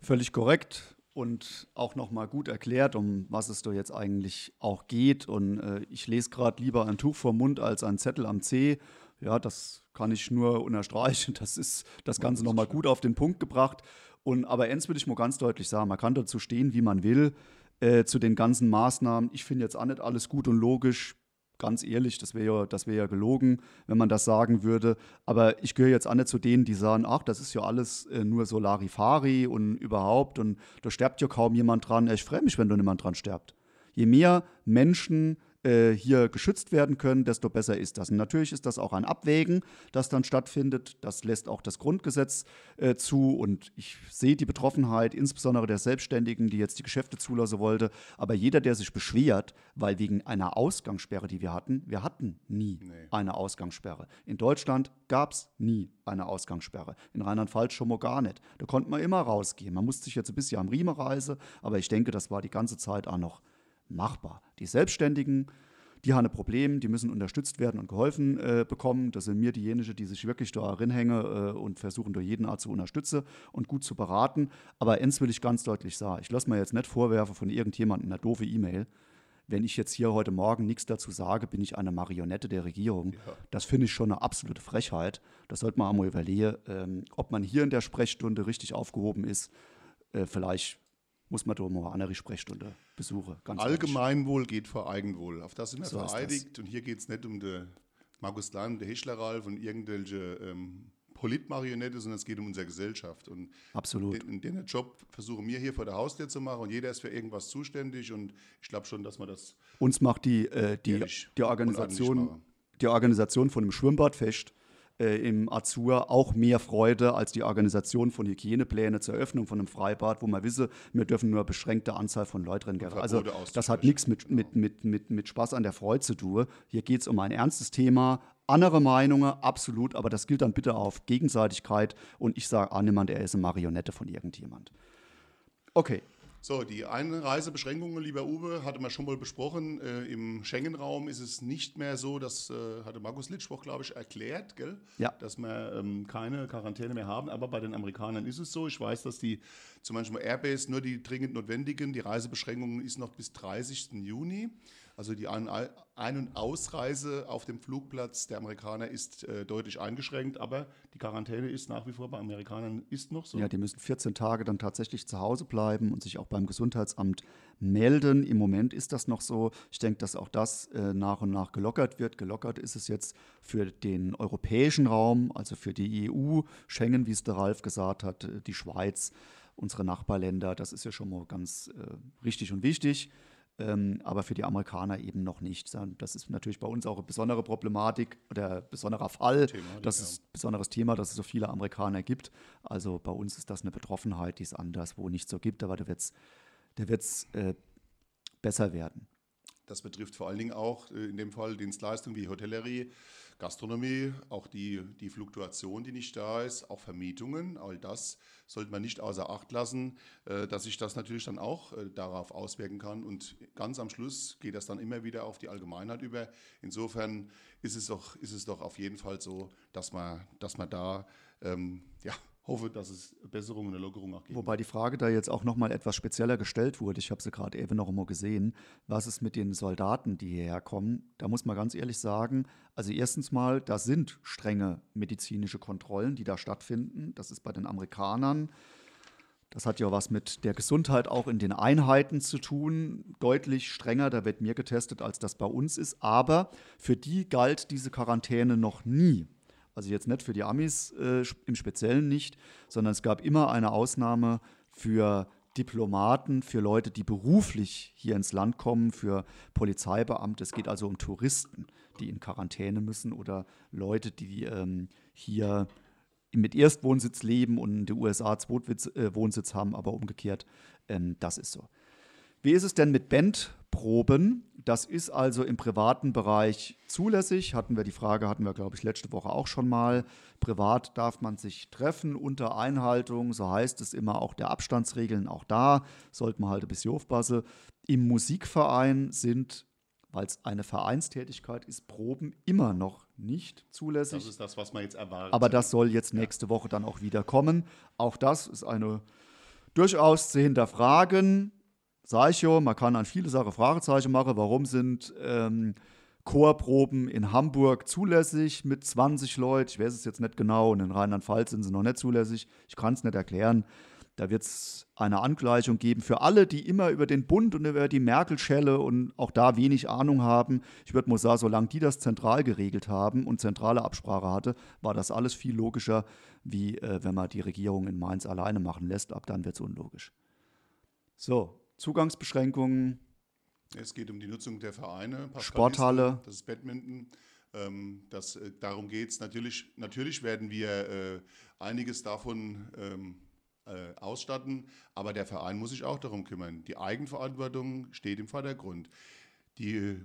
Völlig korrekt und auch nochmal gut erklärt, um was es da jetzt eigentlich auch geht. Und äh, ich lese gerade lieber ein Tuch vom Mund als ein Zettel am C. Ja, das kann ich nur unterstreichen. Das ist das Ganze nochmal gut auf den Punkt gebracht. Und aber eins will ich mal ganz deutlich sagen: Man kann dazu stehen, wie man will, äh, zu den ganzen Maßnahmen. Ich finde jetzt auch nicht alles gut und logisch ganz ehrlich, das wäre ja, wär ja gelogen, wenn man das sagen würde. Aber ich gehöre jetzt auch nicht zu denen, die sagen, ach, das ist ja alles äh, nur Solarifari und überhaupt und da stirbt ja kaum jemand dran. Ich freue mich, wenn da niemand dran stirbt. Je mehr Menschen äh, hier geschützt werden können, desto besser ist das. Und natürlich ist das auch ein Abwägen, das dann stattfindet. Das lässt auch das Grundgesetz äh, zu. Und ich sehe die Betroffenheit, insbesondere der Selbstständigen, die jetzt die Geschäfte zulassen wollte. Aber jeder, der sich beschwert, weil wegen einer Ausgangssperre, die wir hatten, wir hatten nie nee. eine Ausgangssperre. In Deutschland gab es nie eine Ausgangssperre. In Rheinland-Pfalz schon mal gar nicht. Da konnte man immer rausgehen. Man musste sich jetzt ein bisschen am Riemen reisen, aber ich denke, das war die ganze Zeit auch noch machbar. Die Selbstständigen, die haben ein Problem, die müssen unterstützt werden und geholfen äh, bekommen. Das sind mir diejenigen, die sich wirklich da reinhängen äh, und versuchen, durch jeden Art zu unterstützen und gut zu beraten. Aber eins will ich ganz deutlich sagen: Ich lasse mir jetzt nicht vorwerfen von irgendjemandem eine doofe E-Mail. Wenn ich jetzt hier heute Morgen nichts dazu sage, bin ich eine Marionette der Regierung. Ja. Das finde ich schon eine absolute Frechheit. Das sollte man einmal überlegen, ähm, ob man hier in der Sprechstunde richtig aufgehoben ist. Äh, vielleicht muss man da mal eine andere Sprechstunde besuchen. Allgemeinwohl geht vor Eigenwohl. Auf das sind wir so vereidigt. Und hier geht es nicht um den Markus Lahn, der Heschler und irgendwelche ähm, Politmarionette, sondern es geht um unsere Gesellschaft. Und Absolut. Den, den Job versuchen wir hier vor der Haustür zu machen und jeder ist für irgendwas zuständig. Und ich glaube schon, dass man das. Uns macht die, äh, die, die, Organisation, die Organisation von dem Schwimmbadfest äh, im Azur auch mehr Freude als die Organisation von Hygieneplänen zur Eröffnung von einem Freibad, wo man wisse, wir dürfen nur eine beschränkte Anzahl von Leuten drin. Also das hat nichts mit, mit, mit, mit, mit Spaß an der Freude zu tun. Hier geht es um ein ernstes Thema, andere Meinungen, absolut, aber das gilt dann bitte auf Gegenseitigkeit und ich sage auch niemand, er ist eine Marionette von irgendjemand. Okay. So, die Einreisebeschränkungen, lieber Uwe, hatte man schon mal besprochen. Äh, Im Schengen-Raum ist es nicht mehr so, das äh, hatte Markus Litschwoch, glaube ich, erklärt, gell? Ja. dass wir ähm, keine Quarantäne mehr haben. Aber bei den Amerikanern ist es so. Ich weiß, dass die zum Beispiel Airbase nur die dringend notwendigen, die Reisebeschränkungen ist noch bis 30. Juni. Also die Ein- und Ausreise auf dem Flugplatz der Amerikaner ist äh, deutlich eingeschränkt, aber die Quarantäne ist nach wie vor bei Amerikanern ist noch so. Ja, die müssen 14 Tage dann tatsächlich zu Hause bleiben und sich auch beim Gesundheitsamt melden. Im Moment ist das noch so. Ich denke, dass auch das äh, nach und nach gelockert wird. Gelockert ist es jetzt für den europäischen Raum, also für die EU, Schengen, wie es der Ralf gesagt hat, äh, die Schweiz, unsere Nachbarländer. Das ist ja schon mal ganz äh, richtig und wichtig. Ähm, aber für die Amerikaner eben noch nicht. Das ist natürlich bei uns auch eine besondere Problematik oder besonderer Fall. Thematik, das ist ein besonderes Thema, dass es so viele Amerikaner gibt. Also bei uns ist das eine Betroffenheit, die es anderswo nicht so gibt, aber da wird es da wird's, äh, besser werden. Das betrifft vor allen Dingen auch äh, in dem Fall Dienstleistungen wie Hotellerie, Gastronomie, auch die, die Fluktuation, die nicht da ist, auch Vermietungen. All das sollte man nicht außer Acht lassen, äh, dass sich das natürlich dann auch äh, darauf auswirken kann. Und ganz am Schluss geht das dann immer wieder auf die Allgemeinheit über. Insofern ist es doch, ist es doch auf jeden Fall so, dass man, dass man da ähm, ja, hoffe, dass es Besserungen und eine Lockerung auch gibt. Wobei die Frage da jetzt auch nochmal etwas spezieller gestellt wurde. Ich habe sie gerade eben noch einmal gesehen. Was ist mit den Soldaten, die hierher kommen? Da muss man ganz ehrlich sagen, also erstens mal, da sind strenge medizinische Kontrollen, die da stattfinden. Das ist bei den Amerikanern. Das hat ja was mit der Gesundheit auch in den Einheiten zu tun. Deutlich strenger, da wird mehr getestet, als das bei uns ist. Aber für die galt diese Quarantäne noch nie. Also jetzt nicht für die Amis äh, im Speziellen nicht, sondern es gab immer eine Ausnahme für Diplomaten, für Leute, die beruflich hier ins Land kommen, für Polizeibeamte. Es geht also um Touristen, die in Quarantäne müssen oder Leute, die ähm, hier mit Erstwohnsitz leben und in den USA Zweitwohnsitz haben, aber umgekehrt, ähm, das ist so. Wie ist es denn mit Bandproben? Das ist also im privaten Bereich zulässig. Hatten wir die Frage, hatten wir, glaube ich, letzte Woche auch schon mal. Privat darf man sich treffen unter Einhaltung, so heißt es immer, auch der Abstandsregeln. Auch da sollte man halt ein bisschen aufpassen. Im Musikverein sind, weil es eine Vereinstätigkeit ist, Proben immer noch nicht zulässig. Das ist das, was man jetzt erwartet. Aber das soll jetzt nächste Woche dann auch wieder kommen. Auch das ist eine durchaus zu hinterfragen. Sag ich ja, man kann an viele Sachen Fragezeichen machen. Warum sind ähm, Chorproben in Hamburg zulässig mit 20 Leuten? Ich weiß es jetzt nicht genau. Und in Rheinland-Pfalz sind sie noch nicht zulässig. Ich kann es nicht erklären. Da wird es eine Angleichung geben für alle, die immer über den Bund und über die Merkel-Schelle und auch da wenig Ahnung haben. Ich würde mal sagen, solange die das zentral geregelt haben und zentrale Absprache hatte, war das alles viel logischer, wie äh, wenn man die Regierung in Mainz alleine machen lässt. Ab dann wird es unlogisch. So, Zugangsbeschränkungen. Es geht um die Nutzung der Vereine. Sporthalle. Das ist Badminton. Ähm, das, äh, darum geht es. Natürlich, natürlich werden wir äh, einiges davon ähm, äh, ausstatten, aber der Verein muss sich auch darum kümmern. Die Eigenverantwortung steht im Vordergrund. Die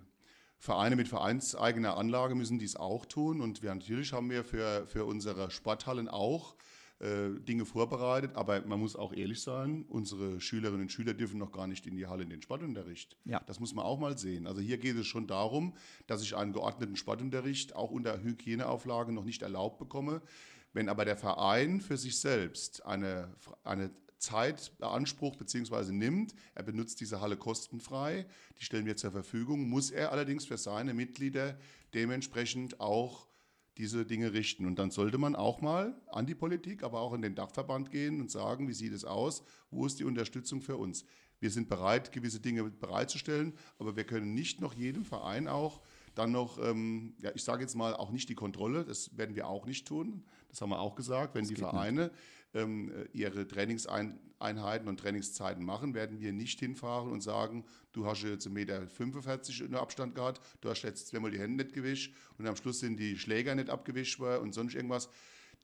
Vereine mit vereinseigener Anlage müssen dies auch tun und wir, natürlich haben wir für, für unsere Sporthallen auch äh, Dinge vorbereitet, aber man muss auch ehrlich sein, unsere Schülerinnen und Schüler dürfen noch gar nicht in die Halle in den Sportunterricht. Ja. Das muss man auch mal sehen. Also hier geht es schon darum, dass ich einen geordneten Sportunterricht auch unter Hygieneauflagen noch nicht erlaubt bekomme. Wenn aber der Verein für sich selbst eine, eine Zeit beansprucht bzw. nimmt, er benutzt diese Halle kostenfrei, die stellen wir zur Verfügung, muss er allerdings für seine Mitglieder dementsprechend auch diese Dinge richten. Und dann sollte man auch mal an die Politik, aber auch in den Dachverband gehen und sagen, wie sieht es aus, wo ist die Unterstützung für uns. Wir sind bereit, gewisse Dinge bereitzustellen, aber wir können nicht noch jedem Verein auch dann noch, ähm, ja, ich sage jetzt mal, auch nicht die Kontrolle, das werden wir auch nicht tun, das haben wir auch gesagt, wenn die Vereine ähm, ihre Trainingseinheiten und Trainingszeiten machen, werden wir nicht hinfahren und sagen, du hast jetzt 1,45 Meter in Abstand gehabt, du hast jetzt zweimal die Hände nicht gewischt und am Schluss sind die Schläger nicht abgewischt und sonst irgendwas.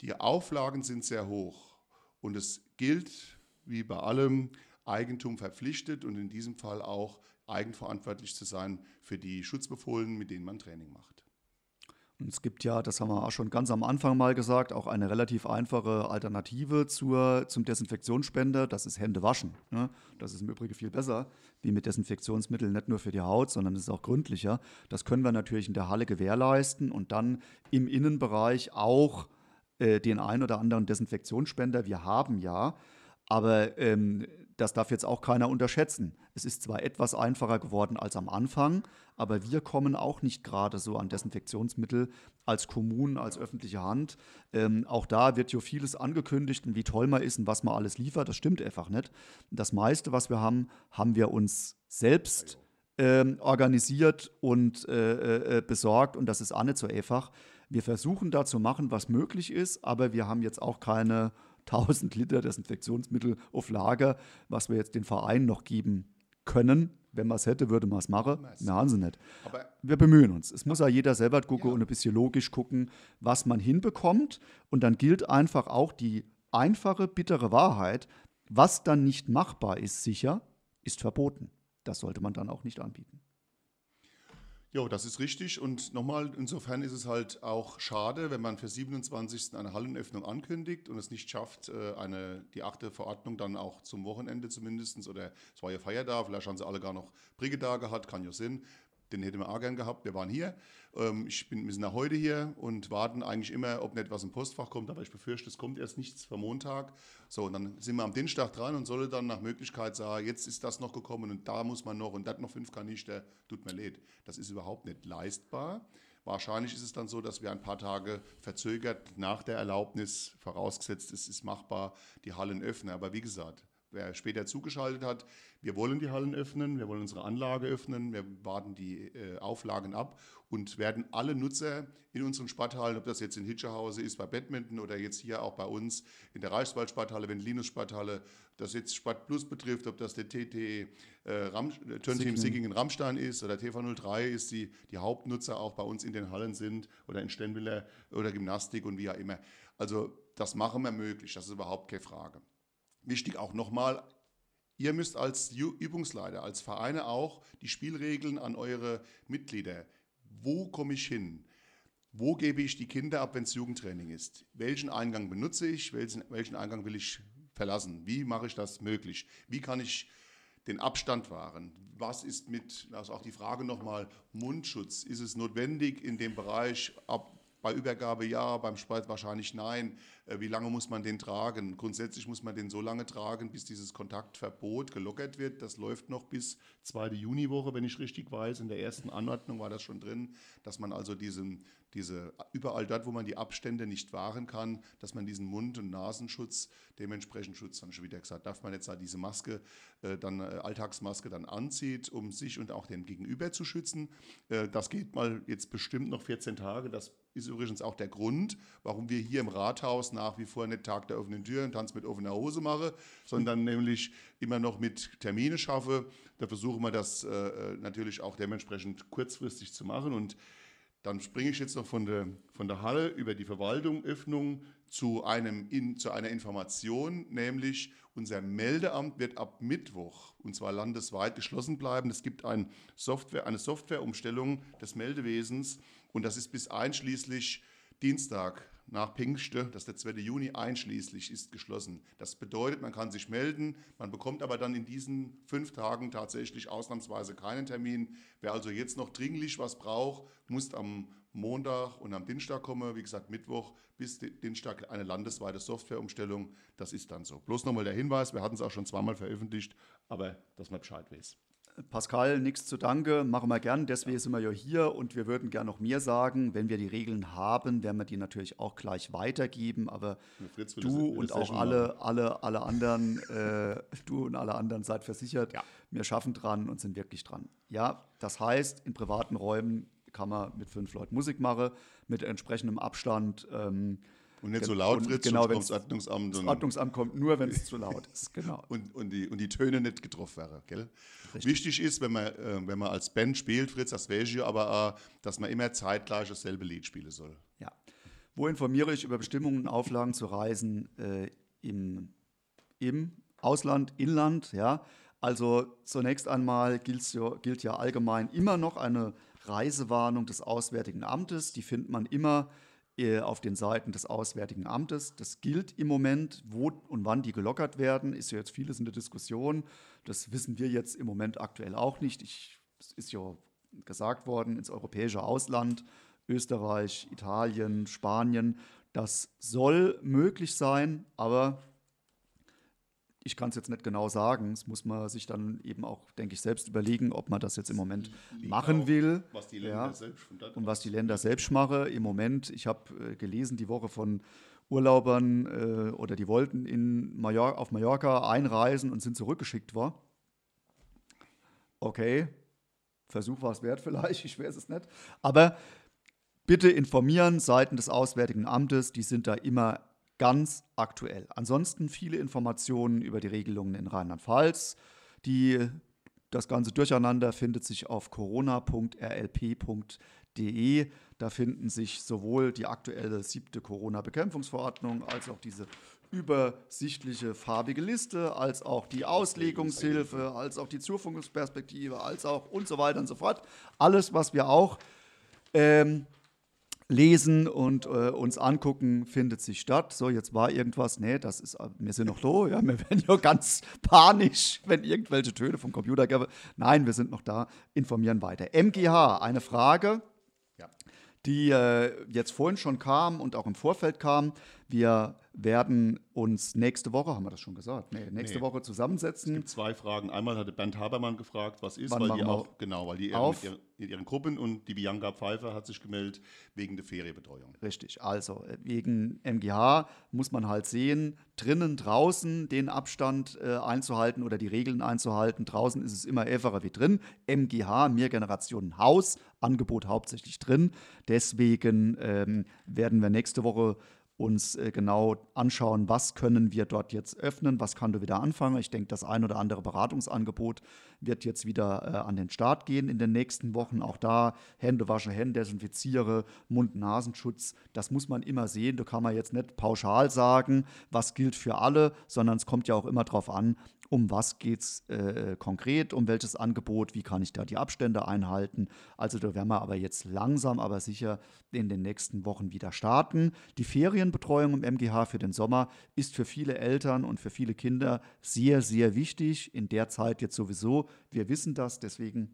Die Auflagen sind sehr hoch und es gilt, wie bei allem, Eigentum verpflichtet und in diesem Fall auch eigenverantwortlich zu sein für die Schutzbefohlenen, mit denen man Training macht. Es gibt ja, das haben wir auch schon ganz am Anfang mal gesagt, auch eine relativ einfache Alternative zur, zum Desinfektionsspender. Das ist Hände waschen. Ne? Das ist im Übrigen viel besser wie mit Desinfektionsmitteln, nicht nur für die Haut, sondern es ist auch gründlicher. Das können wir natürlich in der Halle gewährleisten und dann im Innenbereich auch äh, den ein oder anderen Desinfektionsspender. Wir haben ja, aber ähm, das darf jetzt auch keiner unterschätzen. Es ist zwar etwas einfacher geworden als am Anfang, aber wir kommen auch nicht gerade so an Desinfektionsmittel als Kommunen, als öffentliche Hand. Ähm, auch da wird ja vieles angekündigt und wie toll man ist und was man alles liefert. Das stimmt einfach nicht. Das meiste, was wir haben, haben wir uns selbst ähm, organisiert und äh, äh, besorgt und das ist auch nicht so einfach. Wir versuchen da zu machen, was möglich ist, aber wir haben jetzt auch keine 1000 Liter Desinfektionsmittel auf Lager, was wir jetzt den Verein noch geben können. Wenn man es hätte, würde man es machen. Wir haben sie nicht. Aber wir bemühen uns. Es muss ja jeder selber gucken ja. und ein bisschen logisch gucken, was man hinbekommt. Und dann gilt einfach auch die einfache, bittere Wahrheit. Was dann nicht machbar ist, sicher, ist verboten. Das sollte man dann auch nicht anbieten. Jo, das ist richtig. Und nochmal, insofern ist es halt auch schade, wenn man für 27. eine Hallenöffnung ankündigt und es nicht schafft, äh, eine, die achte Verordnung dann auch zum Wochenende zumindest, oder es war ja Feiertag, vielleicht haben sie alle gar noch Brigida gehabt, kann ja Sinn, den hätten wir auch gern gehabt. Wir waren hier. Ähm, ich bin, wir sind auch heute hier und warten eigentlich immer, ob nicht was im Postfach kommt. Aber ich befürchte, es kommt erst nichts für Montag. So, und dann sind wir am Dienstag dran und solle dann nach Möglichkeit sagen, jetzt ist das noch gekommen und da muss man noch und das noch fünf Kanister. Tut mir leid. Das ist überhaupt nicht leistbar. Wahrscheinlich ist es dann so, dass wir ein paar Tage verzögert nach der Erlaubnis, vorausgesetzt es ist machbar, die Hallen öffnen. Aber wie gesagt, wer später zugeschaltet hat, wir wollen die Hallen öffnen, wir wollen unsere Anlage öffnen, wir warten die äh, Auflagen ab und werden alle Nutzer in unseren Sporthallen, ob das jetzt in Hitscherhause ist bei Badminton oder jetzt hier auch bei uns in der Reichswald-Sporthalle, wenn Linus Sporthalle, das jetzt Sport Plus betrifft, ob das der TT äh, Ram, Turnteam Siggingen Rammstein ist oder TV03 ist, die, die Hauptnutzer auch bei uns in den Hallen sind oder in Stenwiller oder Gymnastik und wie auch immer. Also das machen wir möglich, das ist überhaupt keine Frage. Wichtig auch nochmal, ihr müsst als Übungsleiter, als Vereine auch die Spielregeln an eure Mitglieder. Wo komme ich hin? Wo gebe ich die Kinder ab, wenn es Jugendtraining ist? Welchen Eingang benutze ich? Welchen, welchen Eingang will ich verlassen? Wie mache ich das möglich? Wie kann ich den Abstand wahren? Was ist mit, also auch die Frage nochmal, Mundschutz? Ist es notwendig in dem Bereich ab bei Übergabe ja, beim Spalt wahrscheinlich nein. Äh, wie lange muss man den tragen? Grundsätzlich muss man den so lange tragen, bis dieses Kontaktverbot gelockert wird. Das läuft noch bis zweite Juniwoche, wenn ich richtig weiß. In der ersten Anordnung war das schon drin, dass man also diesen, diese, überall dort, wo man die Abstände nicht wahren kann, dass man diesen Mund- und Nasenschutz, dementsprechend Schutz, dann schon wieder gesagt, darf man jetzt da diese Maske, äh, dann äh, Alltagsmaske dann anzieht, um sich und auch den Gegenüber zu schützen. Das geht mal jetzt bestimmt noch 14 Tage. Das ist übrigens auch der Grund, warum wir hier im Rathaus nach wie vor nicht Tag der offenen Tür und Tanz mit offener Hose machen, sondern nämlich immer noch mit Termine schaffe. Da versuchen wir das äh, natürlich auch dementsprechend kurzfristig zu machen und dann springe ich jetzt noch von der, von der Halle über die Verwaltung, Öffnung zu, einem, in, zu einer Information, nämlich unser Meldeamt wird ab Mittwoch, und zwar landesweit, geschlossen bleiben. Es gibt ein Software, eine Softwareumstellung des Meldewesens und das ist bis einschließlich Dienstag nach Pfingste, das ist der 2. Juni einschließlich, ist geschlossen. Das bedeutet, man kann sich melden, man bekommt aber dann in diesen fünf Tagen tatsächlich ausnahmsweise keinen Termin. Wer also jetzt noch dringlich was braucht, muss am Montag und am Dienstag kommen. Wie gesagt, Mittwoch bis Dienstag eine landesweite Softwareumstellung. Das ist dann so. Bloß nochmal der Hinweis, wir hatten es auch schon zweimal veröffentlicht, aber dass man Bescheid weiß. Pascal, nichts zu danke, machen wir gern. Deswegen sind wir ja hier und wir würden gern noch mehr sagen. Wenn wir die Regeln haben, werden wir die natürlich auch gleich weitergeben. Aber du und auch alle, alle, alle anderen, äh, du und alle anderen seid versichert. Ja. Wir schaffen dran und sind wirklich dran. Ja, das heißt, in privaten Räumen kann man mit fünf Leuten Musik machen, mit entsprechendem Abstand. Ähm, und nicht so laut, Fritz, genau, kommt das Ordnungsamt. Das Ordnungsamt kommt nur, wenn es zu laut ist. Genau. Und, und, die, und die Töne nicht getroffen werden. Gell? Wichtig ist, wenn man, äh, wenn man als Band spielt, Fritz, das wäre ich aber, äh, dass man immer zeitgleich dasselbe Lied spielen soll. Ja. Wo informiere ich über Bestimmungen und Auflagen zu Reisen äh, im, im Ausland, Inland? Ja. Also zunächst einmal ja, gilt ja allgemein immer noch eine Reisewarnung des Auswärtigen Amtes. Die findet man immer auf den Seiten des Auswärtigen Amtes. Das gilt im Moment. Wo und wann die gelockert werden, ist ja jetzt vieles in der Diskussion. Das wissen wir jetzt im Moment aktuell auch nicht. Ich, es ist ja gesagt worden, ins europäische Ausland, Österreich, Italien, Spanien. Das soll möglich sein, aber ich kann es jetzt nicht genau sagen. Das muss man sich dann eben auch, denke ich, selbst überlegen, ob man das jetzt im Moment machen will. Was die Länder Ja. selbst Und was die Länder selbst machen. Im Moment, ich habe äh, gelesen die Woche von Urlaubern äh, oder die wollten in Mallor auf Mallorca einreisen und sind zurückgeschickt worden. Okay, Versuch war es wert vielleicht, ich weiß es nicht. Aber bitte informieren Seiten des Auswärtigen Amtes, die sind da immer ganz aktuell. Ansonsten viele Informationen über die Regelungen in Rheinland-Pfalz. Das ganze Durcheinander findet sich auf corona.rlp.de. Da finden sich sowohl die aktuelle siebte Corona-Bekämpfungsverordnung als auch diese übersichtliche farbige Liste, als auch die Auslegungshilfe, als auch die Zukunftsperspektive, als auch und so weiter und so fort. Alles, was wir auch ähm, lesen und äh, uns angucken, findet sich statt. So, jetzt war irgendwas, nee, das ist, äh, wir sind noch da, ja, wir werden ja ganz panisch, wenn irgendwelche Töne vom Computer gäbe. Nein, wir sind noch da, informieren weiter. MGH, eine Frage, Ja. die äh, jetzt vorhin schon kam und auch im Vorfeld kam. Wir werden uns nächste Woche, haben wir das schon gesagt? Nee, nächste Nee. Woche Es zusammensetzen. gibt zwei Fragen. Einmal hatte Bernd Habermann gefragt, was ist, Wann weil die auch, genau, weil die auf? mit, ihren, mit ihren Gruppen und die Bianca Pfeiffer hat sich gemeldet wegen der Ferienbetreuung. Richtig, also äh, wegen MGH muss man halt sehen, drinnen, draußen den Abstand äh, einzuhalten oder die Regeln einzuhalten. Draußen ist es immer einfacher wie drin. MGH, Mehrgenerationen Haus, Angebot hauptsächlich drin. Deswegen ähm, werden wir nächste Woche uns äh, genau anschauen, was können wir dort jetzt öffnen, was kann du wieder anfangen. Ich denke, das ein oder andere Beratungsangebot wird jetzt wieder äh, an den Start gehen in den nächsten Wochen. Auch da Hände waschen, Hände desinfiziere, Mund-Nasenschutz. Das muss man immer sehen. Da kann man jetzt nicht pauschal sagen, was gilt für alle, sondern es kommt ja auch immer darauf an, um was geht es äh, konkret, um welches Angebot, wie kann ich da die Abstände einhalten. Also da werden wir aber jetzt langsam, aber sicher in den nächsten Wochen wieder starten. Die Ferienbetreuung im MGH für den Sommer ist für viele Eltern und für viele Kinder sehr, sehr wichtig. In der Zeit jetzt sowieso. Wir wissen das, deswegen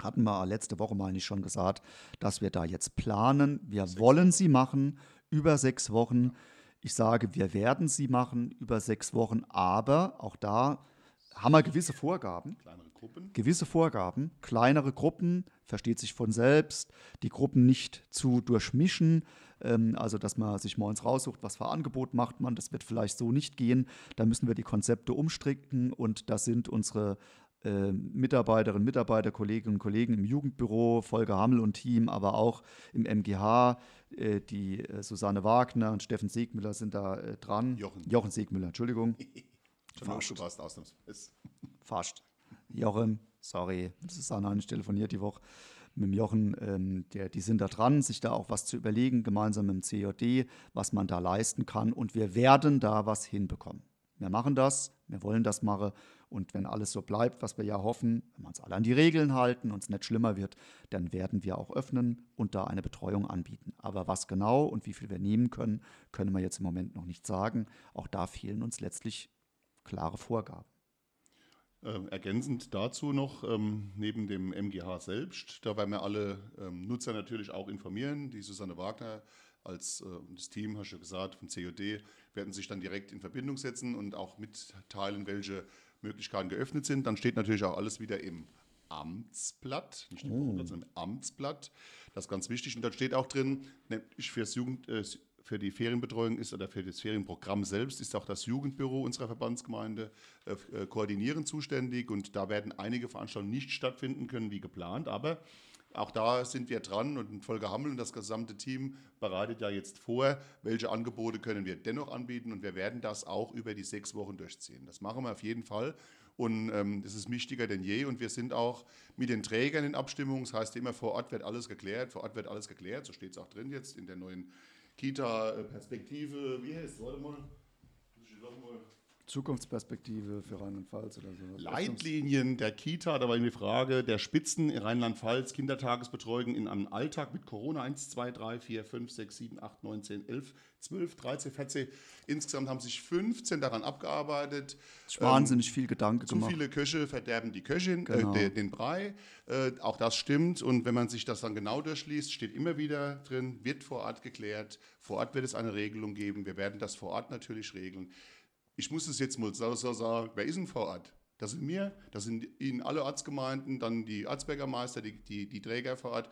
hatten wir letzte Woche mal nicht schon gesagt, dass wir da jetzt planen. Wir wollen sie machen über sechs Wochen. Ich sage, wir werden sie machen über sechs Wochen, aber auch da haben wir gewisse Vorgaben. Kleinere Gruppen. Gewisse Vorgaben, kleinere Gruppen, versteht sich von selbst, die Gruppen nicht zu durchmischen, ähm, also dass man sich morgens raussucht, was für Angebot macht man, das wird vielleicht so nicht gehen, da müssen wir die Konzepte umstricken und das sind unsere äh, Mitarbeiterinnen, Mitarbeiter, Kolleginnen und Kollegen im Jugendbüro, Volker Hammel und Team, aber auch im MGH, die äh, Susanne Wagner und Steffen Segmüller sind da äh, dran. Jochen. Jochen Segmüller, Entschuldigung. Schon aufgepasst, ausnahmsweise. Fast. Jochen, sorry, Susanne hat nicht telefoniert die Woche mit dem Jochen, ähm, der, die sind da dran, sich da auch was zu überlegen, gemeinsam mit dem CJD, was man da leisten kann. Und wir werden da was hinbekommen. Wir machen das, wir wollen das machen. Und wenn alles so bleibt, was wir ja hoffen, wenn wir uns alle an die Regeln halten und es nicht schlimmer wird, dann werden wir auch öffnen und da eine Betreuung anbieten. Aber was genau und wie viel wir nehmen können, können wir jetzt im Moment noch nicht sagen. Auch da fehlen uns letztlich klare Vorgaben. Ähm, ergänzend dazu noch, ähm, neben dem MGH selbst, da werden wir alle ähm, Nutzer natürlich auch informieren. Die Susanne Wagner als äh, das Team, hast du gesagt, vom COD, werden sich dann direkt in Verbindung setzen und auch mitteilen, welche Möglichkeiten geöffnet sind. Dann steht natürlich auch alles wieder im Amtsblatt, nicht im Wochenblatt, sondern im Amtsblatt. Das ist ganz wichtig. Und da steht auch drin, nämlich fürs Jugend, äh, für die Ferienbetreuung ist oder für das Ferienprogramm selbst ist auch das Jugendbüro unserer Verbandsgemeinde äh, äh, koordinierend zuständig und da werden einige Veranstaltungen nicht stattfinden können wie geplant, aber auch da sind wir dran und Volker Hammel und das gesamte Team bereitet ja jetzt vor, welche Angebote können wir dennoch anbieten und wir werden das auch über die sechs Wochen durchziehen. Das machen wir auf jeden Fall und ähm, das ist wichtiger denn je und wir sind auch mit den Trägern in Abstimmung, das heißt immer vor Ort wird alles geklärt, vor Ort wird alles geklärt, so steht es auch drin jetzt in der neuen Kita-Perspektive, wie heißt es, warte mal, muss ich noch mal Zukunftsperspektive für Rheinland-Pfalz oder so. Leitlinien der Kita, da war die Frage der Spitzen in Rheinland-Pfalz, Kindertagesbetreuung in einem Alltag mit Corona 1, 2, 3, 4, 5, 6, 7, 8, 9, 10, 11, 12, 13, 14. Insgesamt haben sich 15 daran abgearbeitet. Ähm, wahnsinnig viel Gedanke zu gemacht. Zu viele Köche verderben die Köchin, äh, genau. äh, den, den, Brei. Äh, auch das stimmt. Und wenn man sich das dann genau durchliest, steht immer wieder drin, wird vor Ort geklärt. Vor Ort wird es eine Regelung geben. Wir werden das vor Ort natürlich regeln ich muss es jetzt mal so, sagen, wer ist vor Ort? Das sind wir, das sind Ihnen alle Ortsgemeinden, dann die Ortsbürgermeister, die, die, die Träger Ort.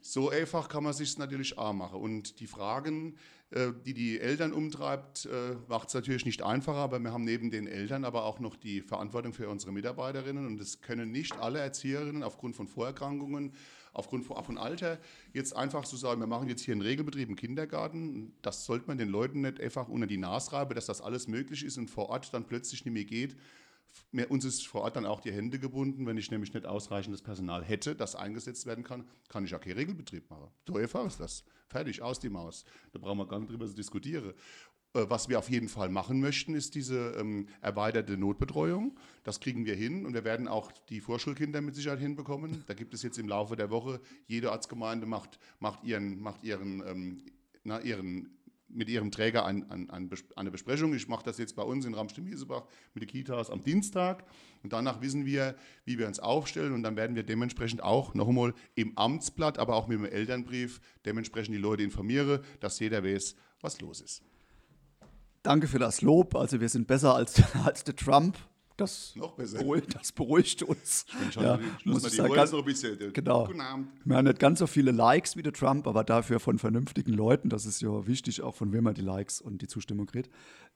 So einfach kann man sich natürlich auch machen. Und die Fragen, äh, die die Eltern umtreibt, äh, macht es natürlich nicht einfacher, aber wir haben neben den Eltern aber auch noch die Verantwortung für unsere Mitarbeiterinnen. Und es können nicht alle Erzieherinnen aufgrund von Vorerkrankungen aufgrund von, Alter jetzt einfach zu sagen, wir machen jetzt hier einen Regelbetrieb im Kindergarten, das sollte man den Leuten nicht einfach unter die Nase reiben, dass das alles möglich ist und vor Ort dann plötzlich nicht mehr geht. Mir, uns ist vor Ort dann auch die Hände gebunden. Wenn ich nämlich nicht ausreichendes Personal hätte, das eingesetzt werden kann, kann ich auch keinen Regelbetrieb machen. So einfach ist das. Fertig, aus die Maus. Da brauchen wir gar nicht drüber zu diskutieren. Äh, was wir auf jeden Fall machen möchten, ist diese ähm, erweiterte Notbetreuung. Das kriegen wir hin und wir werden auch die Vorschulkinder mit Sicherheit hinbekommen. Da gibt es jetzt im Laufe der Woche, jede Arztgemeinde macht, macht ihren, macht ihren, ähm, na, ihren mit ihrem Träger ein, ein, ein, eine Besprechung. Ich mache das jetzt bei uns in Ramstedt-Miesebach mit den Kitas am Dienstag. Und danach wissen wir, wie wir uns aufstellen. Und dann werden wir dementsprechend auch noch einmal im Amtsblatt, aber auch mit dem Elternbrief dementsprechend die Leute informieren, dass jeder weiß, was los ist. Danke für das Lob. Also wir sind besser als, als der Trump. Das, noch besser. Beruhigt, das beruhigt uns. Ich bin schon ja, muss ich sagen, ganz, noch ein bisschen. Genau. Wir haben nicht ganz so viele Likes wie der Trump, aber dafür von vernünftigen Leuten. Das ist ja wichtig, auch von wem man die Likes und die Zustimmung kriegt.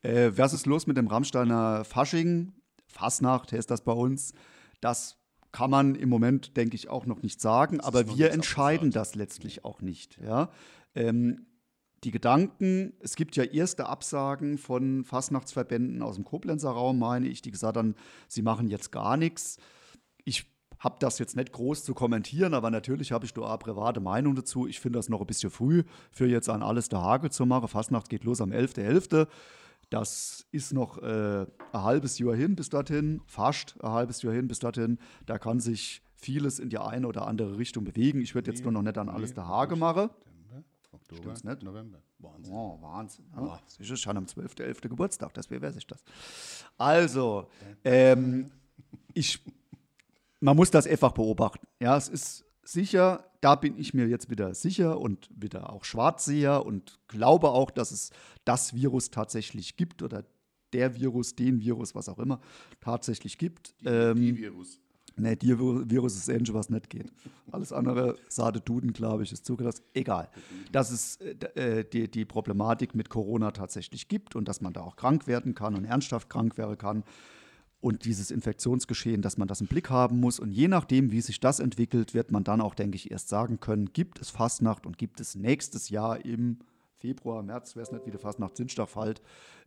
Äh, was ist los mit dem Rammsteiner Fasching? Fasnacht heißt das bei uns. Das kann man im Moment, denke ich, auch noch nicht sagen, das aber wir entscheiden das letztlich auch nicht. Ja? Ähm, die Gedanken, es gibt ja erste Absagen von Fastnachtsverbänden aus dem Koblenzer Raum, meine ich, die gesagt haben, sie machen jetzt gar nichts. Ich habe das jetzt nicht groß zu kommentieren, aber natürlich habe ich da eine private Meinung dazu. Ich finde das noch ein bisschen früh, für jetzt an alles der Hagel zu machen. Fastnacht geht los am 11.11. .11. Das ist noch äh, ein halbes Jahr hin bis dorthin, fast ein halbes Jahr hin bis dorthin. Da kann sich vieles in die eine oder andere Richtung bewegen. Ich würde jetzt nur noch nicht an alles der Hage machen. Oktober, Stimmt's nicht? November. Wahnsinn. Oh, Wahnsinn. Ja. Oh. Ist schon am 12.11. Geburtstag, das wäre sich das. Also, ähm, ich, man muss das einfach beobachten. Ja, es ist sicher, da bin ich mir jetzt wieder sicher und wieder auch Schwarzseher und glaube auch, dass es das Virus tatsächlich gibt oder der Virus, den Virus, was auch immer, tatsächlich gibt. Die, ähm, die Virus. Nee, dir Virus ist ähnlich, was nicht geht. Alles andere, Sade Duden, glaube ich, ist zugelassen. Egal. Dass es äh, die, die Problematik mit Corona tatsächlich gibt und dass man da auch krank werden kann und ernsthaft krank werden kann. Und dieses Infektionsgeschehen, dass man das im Blick haben muss. Und je nachdem, wie sich das entwickelt, wird man dann auch, denke ich, erst sagen können, gibt es Fastnacht und gibt es nächstes Jahr im Februar, März, wäre es nicht, wie der Fastnacht Sinnstag fällt,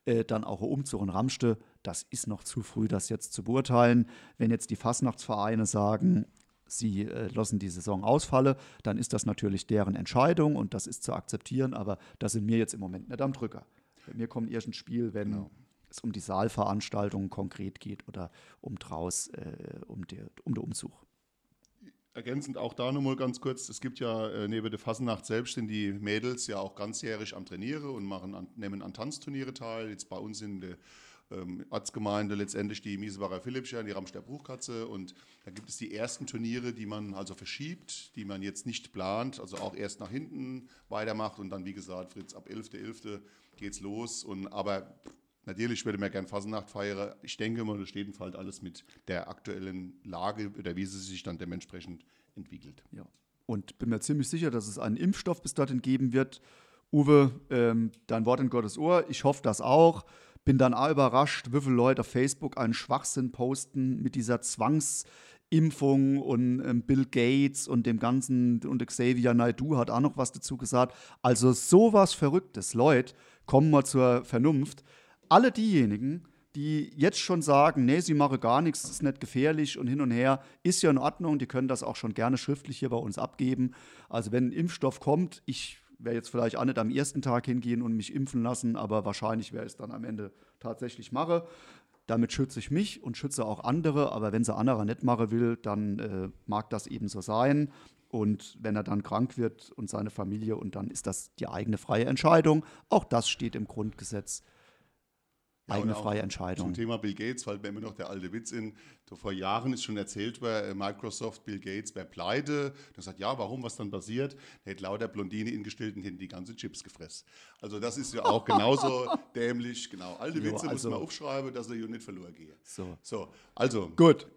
äh, dann auch Umzug in Ramste. Das ist noch zu früh, das jetzt zu beurteilen. Wenn jetzt die Fastnachtsvereine sagen, sie äh, lassen die Saison ausfallen, dann ist das natürlich deren Entscheidung und das ist zu akzeptieren, aber da sind wir jetzt im Moment nicht am Drücker. Bei mir kommt erst ein Spiel, wenn genau. es um die Saalveranstaltungen konkret geht oder um draus, äh, um, der, um den Umzug. Ergänzend auch da nochmal ganz kurz, es gibt ja äh, neben der Fasnacht selbst sind die Mädels ja auch ganzjährig am Trainieren und machen an, nehmen an Tanzturniere teil. Jetzt bei uns in der ähm, Ortsgemeinde letztendlich die Miesebacher Philippscher, die Ramster Bruchkatze und da gibt es die ersten Turniere, die man also verschiebt, die man jetzt nicht plant, also auch erst nach hinten weitermacht und dann wie gesagt, Fritz, ab 11.11. .11. geht's los und aber Natürlich würde man gerne Fasenacht feiern. Ich denke mal, das steht und fällt alles mit der aktuellen Lage oder wie sie sich dann dementsprechend entwickelt. Ja. Und bin mir ziemlich sicher, dass es einen Impfstoff bis dorthin geben wird. Uwe, ähm, dein Wort in Gottes Ohr. Ich hoffe das auch. Bin dann auch überrascht, wie viele Leute auf Facebook einen Schwachsinn posten mit dieser Zwangsimpfung und ähm, Bill Gates und dem ganzen und Xavier Naidu hat auch noch was dazu gesagt. Also sowas Verrücktes, Leute, kommen mal zur Vernunft alle diejenigen, die jetzt schon sagen, nee, sie mache gar nichts, ist nicht gefährlich und hin und her, ist ja in Ordnung, die können das auch schon gerne schriftlich hier bei uns abgeben. Also wenn ein Impfstoff kommt, ich werde jetzt vielleicht auch nicht am ersten Tag hingehen und mich impfen lassen, aber wahrscheinlich ich es dann am Ende tatsächlich mache. Damit schütze ich mich und schütze auch andere, aber wenn sie anderer nicht machen will, dann äh, mag das eben so sein. Und wenn er dann krank wird und seine Familie, und dann ist das die eigene freie Entscheidung. Auch das steht im Grundgesetz eigene freie Entscheidung. Zum Thema Bill Gates fällt mir immer noch der alte Witz in. Vor Jahren ist schon erzählt worden, äh, Microsoft, Bill Gates wäre pleite. Da sagt, ja, warum, was dann passiert? Er hätte lauter Blondine ingestellt und hätten die ganze Chips gefressen. Also das ist ja auch genauso dämlich. Genau, alte Witze also, muss man aufschreiben, dass er ja nicht verloren geht. So. so, also. Gut.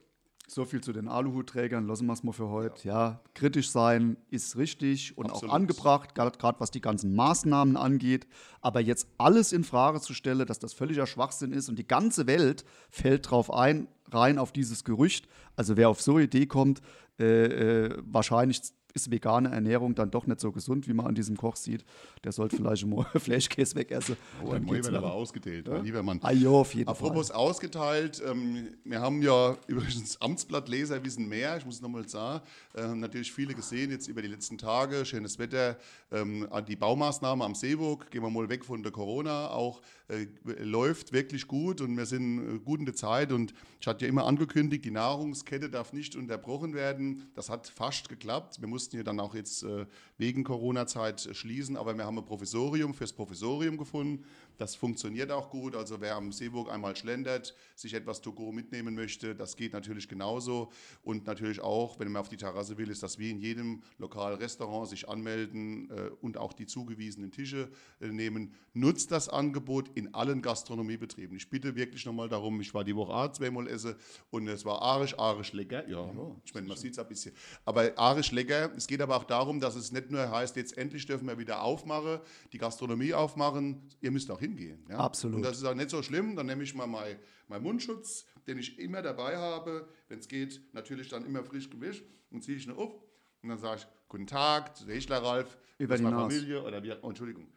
So viel zu den Aluhutträgern. Lassen wir es mal für heute. Ja. ja. kritisch sein ist richtig und Absolut. auch angebracht, gerade was die ganzen Maßnahmen angeht. Aber jetzt alles in Frage zu stellen, dass das völliger Schwachsinn ist und die ganze Welt fällt drauf ein, rein auf dieses Gerücht. Also wer auf so eine Idee kommt, äh, äh, wahrscheinlich ist vegane Ernährung dann doch nicht so gesund, wie man an diesem Koch sieht. Der sollte vielleicht mal Fleischkäse wegessen. Oh, dann wird aber ausgeteilt, ja? lieber Mann. Ah, jo, auf jeden Apropos Fall. ausgeteilt, ähm, wir haben ja übrigens Amtsblattleser wissen mehr, ich muss es nochmal sagen. Äh, haben natürlich viele gesehen jetzt über die letzten Tage, schönes Wetter, ähm, die Baumaßnahme am Seeburg, gehen wir mal weg von der Corona, auch äh, läuft wirklich gut und wir sind äh, gut in der Zeit und ich hatte ja immer angekündigt, die Nahrungskette darf nicht unterbrochen werden. Das hat fast geklappt. Wir mussten ja dann auch jetzt äh, wegen Corona-Zeit schließen, aber wir haben ein Provisorium fürs Provisorium gefunden. Das funktioniert auch gut. Also wer am Seeburg einmal schlendert, sich etwas to go mitnehmen möchte, das geht natürlich genauso. Und natürlich auch, wenn man auf die Terrasse will, ist das wie in jedem Lokal-Restaurant sich anmelden äh, und auch die zugewiesenen Tische äh, nehmen. Nutzt das Angebot in allen Gastronomiebetrieben. Ich bitte wirklich nochmal darum, ich war die Woche A zweimal essen und es war arisch, arisch lecker. Ja, ja ich meine, man sieht es ein bisschen. Aber arisch lecker. Es geht aber auch darum, dass es nicht nur heißt, jetzt endlich dürfen wir wieder aufmachen, die Gastronomie aufmachen. Ihr müsst auch hingehen. Ja? Absolut. Und das ist auch nicht so schlimm. Dann nehme ich mal meinen mein Mundschutz, den ich immer dabei habe. Wenn es geht, natürlich dann immer frisch gewischt und ziehe ich ihn auf. Und dann sage ich, guten Tag, der Hechler Ralf, über die Familie oder wie, oh, Entschuldigung.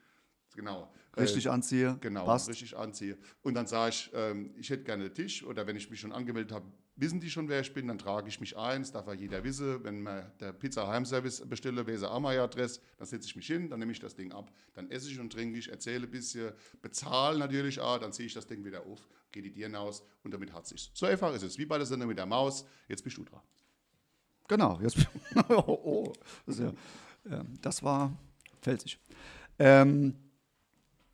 Genau. Richtig äh, anziehe. Genau, passt. richtig anziehe. Und dann sage ich, ähm, ich hätte gerne einen Tisch oder wenn ich mich schon angemeldet habe, wissen die schon, wer ich bin, dann trage ich mich ein, das darf ja jeder wissen. Wenn man der Pizza Heimservice bestelle, ist auch meine Adresse, dann setze ich mich hin, dann nehme ich das Ding ab, dann esse ich und trinke ich, erzähle ein bisschen, bezahle natürlich auch, dann ziehe ich das Ding wieder auf, gehe die Tieren aus und damit hat sich's. So einfach ist es, wie bei der Sendung mit der Maus, jetzt bist du dran. Genau, jetzt, oh, oh, das, ja, das war felsig. Ähm,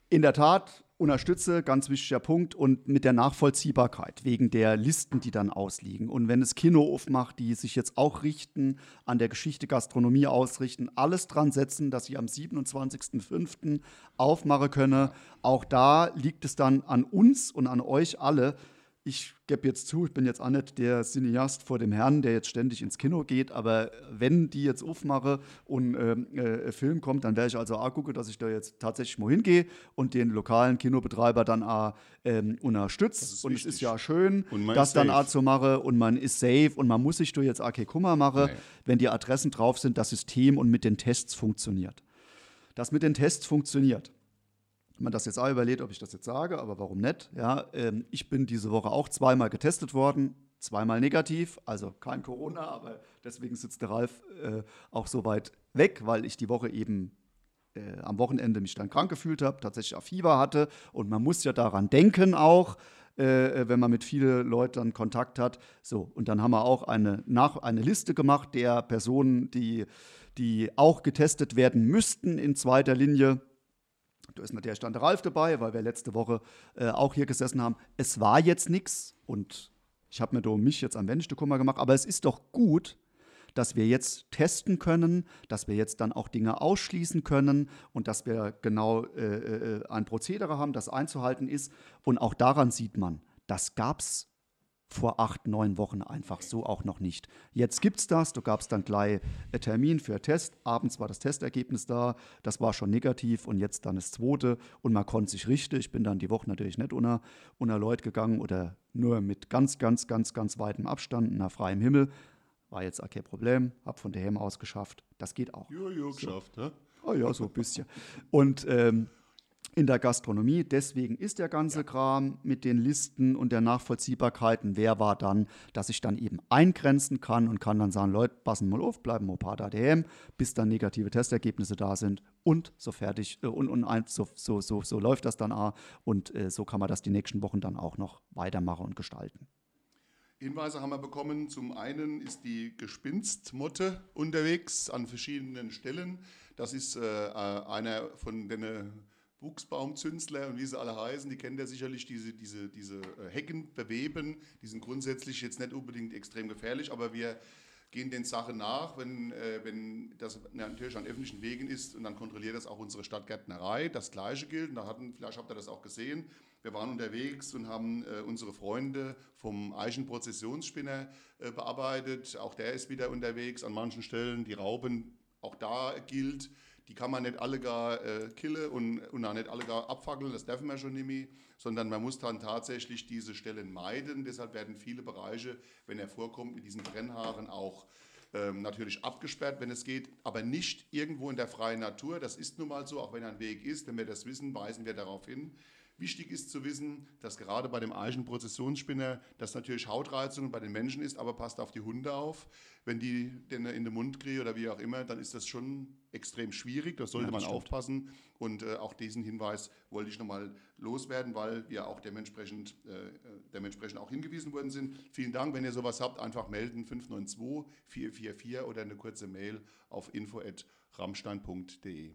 in der Tat unterstütze, ganz wichtiger Punkt, und mit der Nachvollziehbarkeit wegen der Listen, die dann ausliegen. Und wenn es Kino aufmacht, die sich jetzt auch richten, an der Geschichte Gastronomie ausrichten, alles dran setzen, dass sie am 27.05. aufmachen könne. Auch da liegt es dann an uns und an euch alle, ich gebe jetzt zu, ich bin jetzt auch nicht der Cineast vor dem Herrn, der jetzt ständig ins Kino geht, aber wenn die jetzt aufmache und ähm, äh, Film kommt, dann werde ich also auch gucken, dass ich da jetzt tatsächlich mal hingehe und den lokalen Kinobetreiber dann auch ähm, unterstütze. Und wichtig. es ist ja schön, das dann auch zu machen und man ist safe und man muss sich da jetzt auch keinen Kummer machen, nee. wenn die Adressen drauf sind, das System und mit den Tests funktioniert. Das mit den Tests funktioniert man das jetzt auch überlegt, ob ich das jetzt sage, aber warum nicht? Ja, ähm, ich bin diese Woche auch zweimal getestet worden, zweimal negativ, also kein Corona, aber deswegen sitzt der Ralf äh, auch so weit weg, weil ich die Woche eben äh, am Wochenende mich dann krank gefühlt habe, tatsächlich auch Fieber hatte und man muss ja daran denken auch, äh, wenn man mit vielen Leuten Kontakt hat. So, und dann haben wir auch eine, nach, eine Liste gemacht der Personen, die, die auch getestet werden müssten in zweiter Linie da ist natürlich stand Ralf dabei, weil wir letzte Woche äh, auch hier gesessen haben. Es war jetzt nichts und ich habe mir da mich jetzt am Wenigste Kummer gemacht, aber es ist doch gut, dass wir jetzt testen können, dass wir jetzt dann auch Dinge ausschließen können und dass wir genau äh, äh, ein Prozedere haben, das einzuhalten ist. Und auch daran sieht man, das gab es vor acht, neun Wochen einfach so auch noch nicht. Jetzt gibt es das, du gabst dann gleich einen Termin für Test, abends war das Testergebnis da, das war schon negativ und jetzt dann das zweite und man konnte sich richten. Ich bin dann die Woche natürlich nicht unter, unter Leute gegangen oder nur mit ganz, ganz, ganz, ganz weitem Abstand nach freiem Himmel. War jetzt auch kein Problem, hab von daheim aus geschafft. Das geht auch. Jo, jo, geschafft, so. ne? Oh ja, so ein bisschen. Und ähm, in der Gastronomie. Deswegen ist der ganze ja. Kram mit den Listen und der Nachvollziehbarkeiten, wer war dann, dass ich dann eben eingrenzen kann und kann dann sagen, Leute, passen mal auf, bleiben mal paar daheim, bis dann negative Testergebnisse da sind und so fertig äh, und, und ein, so, so, so, so läuft das dann auch und äh, so kann man das die nächsten Wochen dann auch noch weitermachen und gestalten. Hinweise haben wir bekommen. Zum einen ist die Gespinstmotte unterwegs an verschiedenen Stellen. Das ist äh, äh einer von den Buchsbaumzünsler und wie sie alle heißen, die kennen ja sicherlich diese, diese, diese äh, Hecken beweben. Die sind grundsätzlich jetzt nicht unbedingt extrem gefährlich, aber wir gehen den Sachen nach, wenn, äh, wenn das natürlich an öffentlichen Wegen ist und dann kontrolliert das auch unsere Stadtgärtnerei. Das Gleiche gilt, und da hatten, vielleicht habt ihr das auch gesehen, wir waren unterwegs und haben äh, unsere Freunde vom Eichenprozessionsspinner bearbeitet. Auch der ist wieder unterwegs an manchen Stellen. Die Rauben, auch da gilt, die kann man nicht alle gar äh, killen und, und auch nicht alle gar abfackeln, das dürfen wir schon nicht mehr, sondern man muss dann tatsächlich diese Stellen meiden. Deshalb werden viele Bereiche, wenn er vorkommt, mit diesen Brennhaaren auch ähm, natürlich abgesperrt, wenn es geht, aber nicht irgendwo in der freien Natur. Das ist nun mal so, auch wenn ein Weg ist. Wenn wir das wissen, weisen wir darauf hin. Wichtig ist zu wissen, dass gerade bei dem Eichenprozessionsspinner das natürlich Hautreizungen bei den Menschen ist, aber passt auf die Hunde auf. Wenn die den in den Mund kriegen oder wie auch immer, dann ist das schon extrem schwierig. Das sollte ja, das man stimmt. aufpassen. Und äh, auch diesen Hinweis wollte ich nochmal loswerden, weil wir auch dementsprechend, äh, dementsprechend auch hingewiesen worden sind. Vielen Dank. Wenn ihr sowas habt, einfach melden 592 444 oder eine kurze Mail auf info.ramstein.de.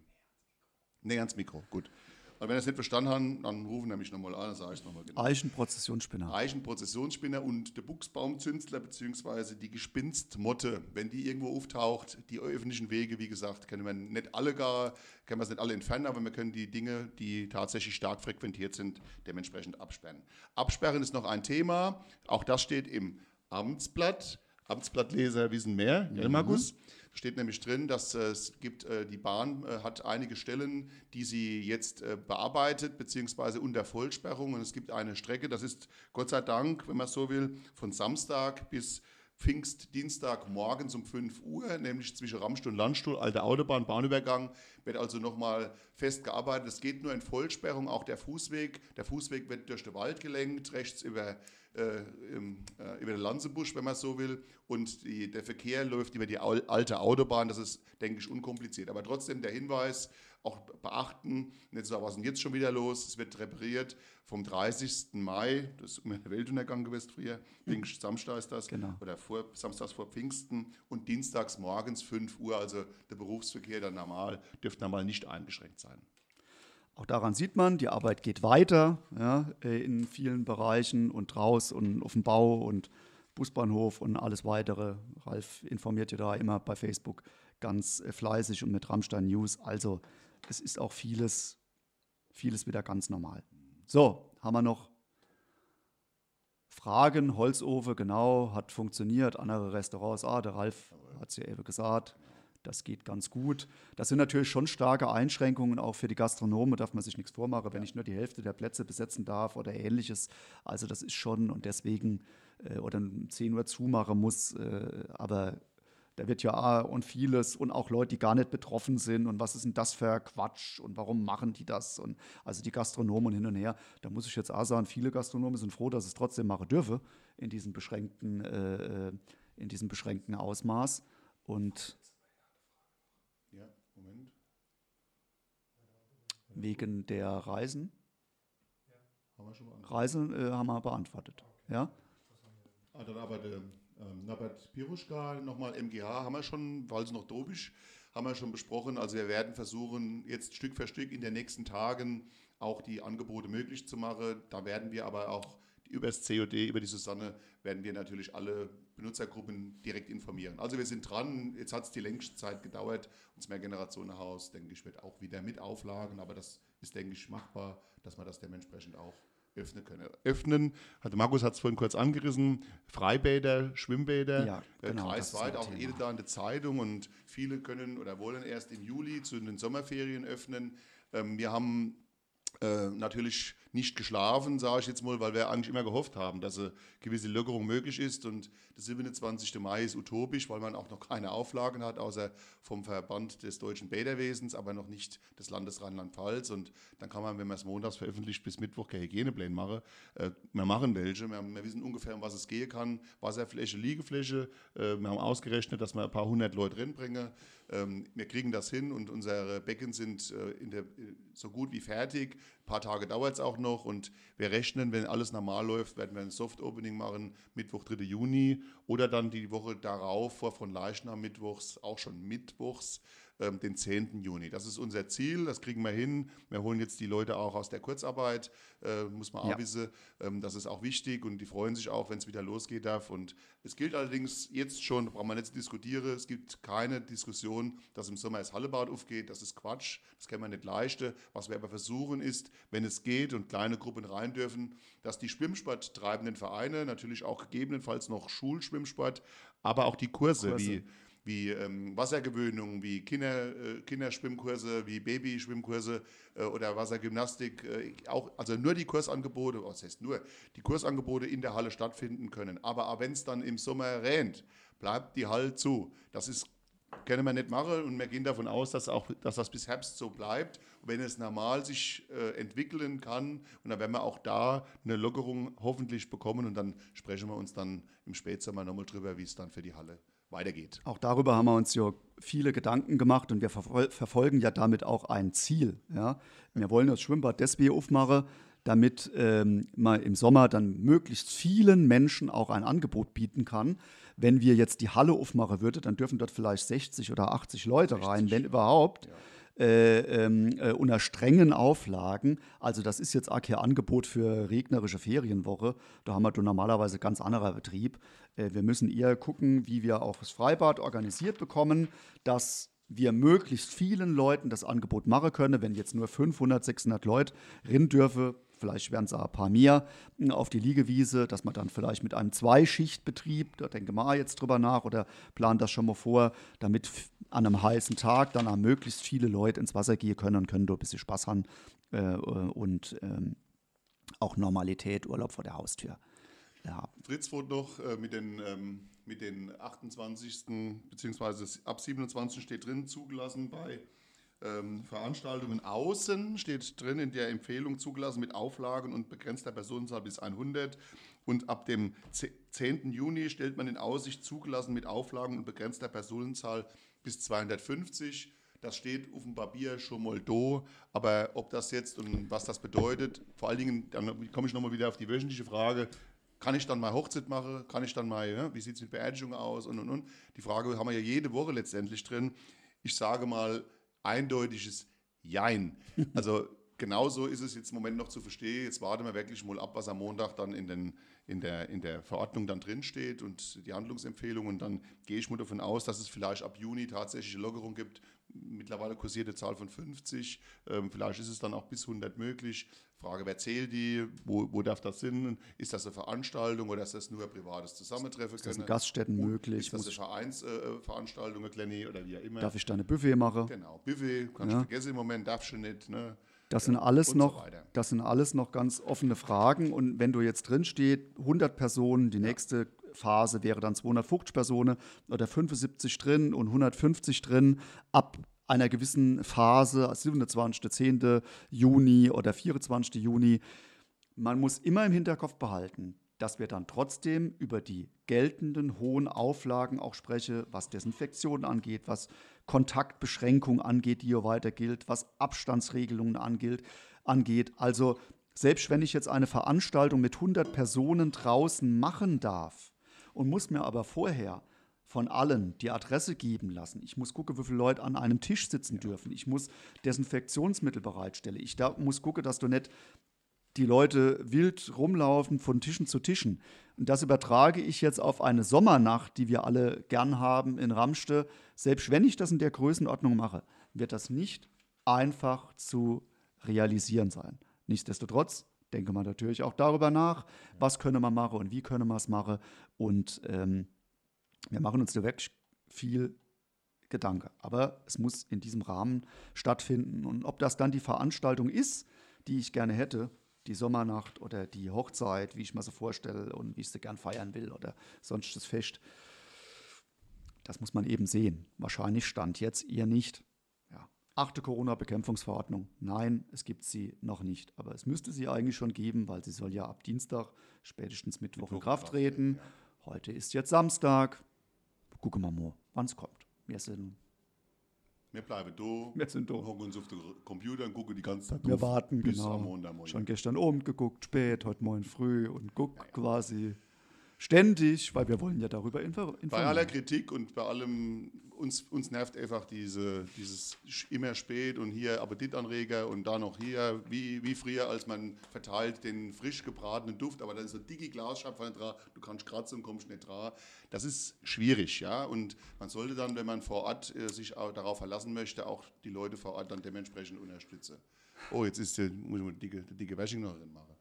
Näher ans Mikro, gut. Aber wenn ihr es nicht verstanden habt, dann rufen nämlich nochmal an, dann sage ich es nochmal genau. Eichenprozessionsspinner. Eichenprozessionsspinner und der Buchsbaumzünstler bzw. die Gespinstmotte, wenn die irgendwo auftaucht, die öffentlichen Wege, wie gesagt, können wir nicht alle gar, können wir es nicht alle entfernen, aber wir können die Dinge, die tatsächlich stark frequentiert sind, dementsprechend absperren. Absperren ist noch ein Thema, auch das steht im Amtsblatt. Amtsblattleser wissen mehr, ja, Markus. Steht nämlich drin, dass äh, es gibt, äh, die Bahn äh, hat einige Stellen, die sie jetzt bearbeitet, beziehungsweise unter Vollsperrung. Und es gibt eine Strecke, das ist Gott sei Dank, wenn man so will, von Samstag bis Pfingstdienstag morgens um 5 Uhr, nämlich zwischen Ramstuhl und Landstuhl, alte Autobahn, Bahnübergang, wird also nochmal fest gearbeitet. Es geht nur in Vollsperrung, auch der Fußweg. Der Fußweg wird durch den Wald gelenkt, rechts über äh, im, äh, über den Lanzebusch, wenn man so will. Und die, der Verkehr läuft über die alte Autobahn. Das ist, denke ich, unkompliziert. Aber trotzdem der Hinweis, auch beachten, nicht so, was ist denn jetzt schon wieder los? Es wird repariert vom 30. Mai, das ist immer der Weltuntergang gewesen früher, Pfingst, Samstag ist das, genau. oder vor, samstags vor Pfingsten und dienstags morgens 5 Uhr, also der Berufsverkehr dann normal, dürfte normal nicht eingeschränkt sein. Auch daran sieht man, die Arbeit geht weiter ja, äh, in vielen Bereichen und raus und auf dem Bau und Busbahnhof und alles weitere. Ralf informiert ja da immer bei Facebook ganz äh, fleißig und mit Rammstein News. Also es ist auch vieles, vieles wieder ganz normal. So, haben wir noch Fragen? Holzofen, genau, hat funktioniert. Andere Restaurants, ah, der Ralf hat es ja eben gesagt. Das geht ganz gut. Das sind natürlich schon starke Einschränkungen, auch für die Gastronomen, darf man sich nichts vormachen, wenn ich nur die Hälfte der Plätze besetzen darf oder ähnliches. Also das ist schon und deswegen äh, oder um 10 Uhr zumachen muss, äh, aber da wird ja und vieles und auch Leute, die gar nicht betroffen sind und was ist denn das für Quatsch und warum machen die das und also die Gastronomen hin und her. Da muss ich jetzt auch sagen, viele Gastronomen sind froh, dass es trotzdem machen dürfe in diesem beschränkten, äh, äh in diesem beschränkten Ausmaß und wegen der Reisen. Reisen äh, haben wir beantwortet. Ja? Ah, dann aber der ähm, Norbert Piruschka, nochmal MGH, haben wir schon, weil es noch dobisch, haben wir schon besprochen. Also wir werden versuchen, jetzt Stück für Stück in den nächsten Tagen auch die Angebote möglich zu machen. Da werden wir aber auch über das COD, über die Susanne, werden wir natürlich alle Benutzergruppen direkt informieren. Also wir sind dran, jetzt hat es die längste Zeit gedauert. Und das Mehrgenerationenhaus, denke ich, wird auch wieder mit Auflagen, aber das ist, denke ich, machbar, dass man das dementsprechend auch öffnen können. Öffnen, hat, Markus hat es vorhin kurz angerissen, Freibäder, Schwimmbäder, ja, äh, genau, kreisweit, auch jede da in der Zeitung. Und viele können oder wollen erst im Juli zu den Sommerferien öffnen. Ähm, wir haben äh, natürlich nicht geschlafen, sage ich jetzt mal, weil wir eigentlich immer gehofft haben, dass eine gewisse Lockerung möglich ist. Und der 27. Mai ist utopisch, weil man auch noch keine Auflagen hat, außer vom Verband des deutschen Bäderwesens, aber noch nicht des Landes Rheinland-Pfalz. Und dann kann man, wenn man es montags veröffentlicht, bis Mittwoch keine Hygienepläne machen. Äh, wir machen welche. Wir, wir, wissen ungefähr, um was es gehen kann. Wasserfläche, Liegefläche. Äh, wir haben ausgerechnet, dass wir ein paar hundert Leute reinbringen. Ähm, wir kriegen das hin und unsere Becken sind äh, der, so gut wie fertig. Ein paar Tage dauert es auch noch und wir rechnen, wenn alles normal läuft, werden wir ein Soft-Opening machen, Mittwoch, 3. Juni oder dann die Woche darauf, vor von Leichnam Mittwochs, auch schon Mittwochs ähm, den 10. Juni. Das ist unser Ziel, das kriegen wir hin. Wir holen jetzt die Leute auch aus der Kurzarbeit, äh, muss man auch ja. wissen. Ähm, das ist auch wichtig und die freuen sich auch, wenn es wieder losgehen darf. Und es gilt allerdings jetzt schon, da brauchen wir nicht diskutieren, es gibt keine Diskussion, dass im Sommer das Hallebad aufgeht. Das ist Quatsch, das kann man nicht leisten. Was wir aber versuchen ist, wenn es geht und kleine Gruppen rein dürfen, dass die Schwimmsporttreibenden Vereine, natürlich auch gegebenenfalls noch Schulschwimmsport, aber auch die Kurse, Kurse. wie wie ähm, Wassergewöhnung, wie Kinder, äh, Kinderschwimmkurse, wie Babyschwimmkurse äh, oder Wassergymnastik, äh, auch, also nur die Kursangebote, was heißt nur, die Kursangebote in der Halle stattfinden können. Aber wenn es dann im Sommer rennt, bleibt die Halle zu. Das ist können wir nicht machen und wir gehen davon aus, dass, auch, dass das bis Herbst so bleibt. wenn es normal sich äh, entwickeln kann, und dann werden wir auch da eine Lockerung hoffentlich bekommen und dann sprechen wir uns dann im Spätsommer nochmal drüber, wie es dann für die Halle weitergeht. Auch darüber haben wir uns ja viele Gedanken gemacht und wir verfol verfolgen ja damit auch ein Ziel. Ja? Wir wollen das Schwimmbad deswegen aufmachen, damit ähm, man im Sommer dann möglichst vielen Menschen auch ein Angebot bieten kann. Wenn wir jetzt die Halle aufmachen würden, dann dürfen dort vielleicht 60 oder 80 Leute 60. rein, wenn überhaupt. Ja. Äh, ähm, äh, unter strengen Auflagen. Also das ist jetzt auch kein Angebot für regnerische Ferienwoche. Da haben wir normalerweise ganz anderer Betrieb. Äh, wir müssen eher gucken, wie wir auch das Freibad organisiert bekommen, dass wir möglichst vielen Leuten das Angebot machen können. Wenn jetzt nur 500, 600 Leute rein dürfen, vielleicht werden es ein paar mehr hm, auf die Liegewiese, dass man dann vielleicht mit einem Zweischichtbetrieb, da denke mal jetzt drüber nach oder plant das schon mal vor, damit an einem heißen Tag dann auch möglichst viele Leute ins Wasser gehen können und können dort ein bisschen Spaß haben äh, äh, und ähm, auch Normalität, Urlaub vor der Haustür haben. Fritz wurde noch äh, mit, den, ähm, mit den 28. beziehungsweise ab 27. steht drin, zugelassen bei ähm, Veranstaltungen außen steht drin in der Empfehlung zugelassen mit Auflagen und begrenzter Personenzahl bis 100. Und ab dem 10. Juni stellt man in Aussicht zugelassen mit Auflagen und begrenzter Personenzahl bis 250. Das steht auf dem Papier schon mal da, aber ob das jetzt und was das bedeutet, vor allen Dingen, dann komme ich nochmal wieder auf die wöchentliche Frage, kann ich dann mal Hochzeit machen? Kann ich dann mal, ja, wie sieht es mit Beerdigung aus? Und, und, und. Die Frage haben wir ja jede Woche letztendlich drin. Ich sage mal, eindeutiges Jein. Also genauso ist es jetzt im Moment noch zu verstehen. Jetzt warten wir wirklich mal ab, was am Montag dann in, den, in, der, in der Verordnung dann drinsteht und die Handlungsempfehlungen. Und dann gehe ich mal davon aus, dass es vielleicht ab Juni tatsächlich eine Lockerung gibt. Mittlerweile kursierte Zahl von 50. Ähm, vielleicht ist es dann auch bis 100 möglich. Frage, wer zählt die? Wo, wo darf das hin? Ist das eine Veranstaltung oder ist das nur ein privates Zusammentreffen? Ist das in Gaststätten möglich? Ist das eine Vereinsveranstaltung, äh, Glenny, oder wie auch immer? Darf ich da eine Buffet machen? Genau, Buffet, kannst ja. du vergessen im Moment, darfst du nicht. Ne? Das sind, alles noch, so das sind alles noch ganz offene Fragen. Und wenn du jetzt drin steht, 100 Personen, die ja. nächste Phase wäre dann 250 Personen oder 75 drin und 150 drin, ab einer gewissen Phase, 27. 10. Juni oder 24. Juni. Man muss immer im Hinterkopf behalten, dass wir dann trotzdem über die geltenden hohen Auflagen auch sprechen, was Desinfektion angeht, was Kontaktbeschränkung angeht, die hier weiter gilt, was Abstandsregelungen angeht. angeht. Also selbst wenn ich jetzt eine Veranstaltung mit 100 Personen draußen machen darf und muss mir aber vorher von allen die Adresse geben lassen. Ich muss gucken, wie viele Leute an einem Tisch sitzen ja. dürfen. Ich muss Desinfektionsmittel bereitstellen. Ich da muss gucken, dass du nicht die Leute wild rumlaufen von Tischen zu Tischen. Und das übertrage ich jetzt auf eine Sommernacht, die wir alle gern haben in Ramste. Selbst wenn ich das in der Größenordnung mache, wird das nicht einfach zu realisieren sein. Nichtsdestotrotz denke man natürlich auch darüber nach, was könne man machen und wie könne man es machen. Und ähm, wir machen uns da wirklich viel Gedanke. Aber es muss in diesem Rahmen stattfinden. Und ob das dann die Veranstaltung ist, die ich gerne hätte, die Sommernacht oder die Hochzeit, wie ich mir so vorstelle und wie ich sie gern feiern will oder sonst das Fest. Das muss man eben sehen. Wahrscheinlich stand jetzt ihr nicht. Ja. Achte Corona-Bekämpfungsverordnung. Nein, es gibt sie noch nicht. Aber es müsste sie eigentlich schon geben, weil sie soll ja ab Dienstag, spätestens Mittwoch, Mittwoch in Kraft treten. Ja. Heute ist jetzt Samstag. Gucken wir mal, wann es kommt. Wir sind wir bleiben da. Wir sind da. Hocken uns auf den Computer und gucken die ganze Zeit Wir drauf, warten, genau. Schon gestern Abend geguckt, spät, heute Morgen früh und gucken ja, ja. quasi ständig, weil wir wollen ja darüber informieren. Bei aller Kritik und bei allem, uns, uns nervt einfach diese, dieses immer spät und hier Appetitanreger und da noch hier, wie, wie früher, als man verteilt den frisch gebratenen Duft, aber da ist so dicke Glasscheibe dran, du kannst kratzen und kommst nicht dran. Das ist schwierig, ja, und man sollte dann, wenn man vor Ort äh, sich darauf verlassen möchte, auch die Leute vor Ort dann dementsprechend unterstützen. Oh, jetzt ist die, muss ich mal die dicke, die dicke Wäschung noch drin machen.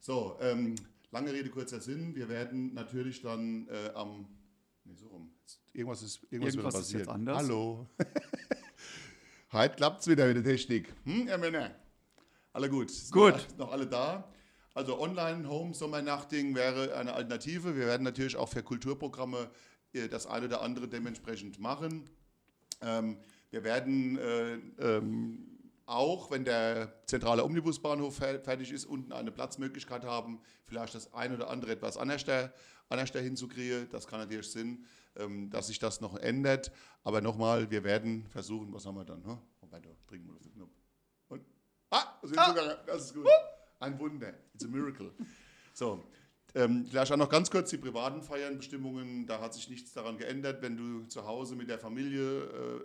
So, ähm, Lange Rede, kurzer Sinn. Wir werden natürlich dann äh, am. Nee, so rum. Irgendwas ist, irgendwas irgendwas ist jetzt anders. Hallo. Heute klappt es wieder mit der Technik. Hm, Herr Männer? Alle gut. Sind gut. Noch, noch alle da? Also Online-Home-Sommernachting wäre eine Alternative. Wir werden natürlich auch für Kulturprogramme äh, das eine oder andere dementsprechend machen. Ähm, wir werden äh, ähm, auch wenn der zentrale Omnibusbahnhof fertig ist, unten eine Platzmöglichkeit haben, vielleicht das ein oder andere etwas anders, anders hinzukriegen. Das kann natürlich Sinn, ähm, dass sich das noch ändert. Aber nochmal, wir werden versuchen, was haben wir dann? Wobei, da trinken wir auf den Knopf. Und, ah, das ist, ah. Sogar, das ist gut. Ein Wunder. It's a miracle. So, ähm, vielleicht auch noch ganz kurz die privaten Feiernbestimmungen. Da hat sich nichts daran geändert. Wenn du zu Hause mit der Familie äh,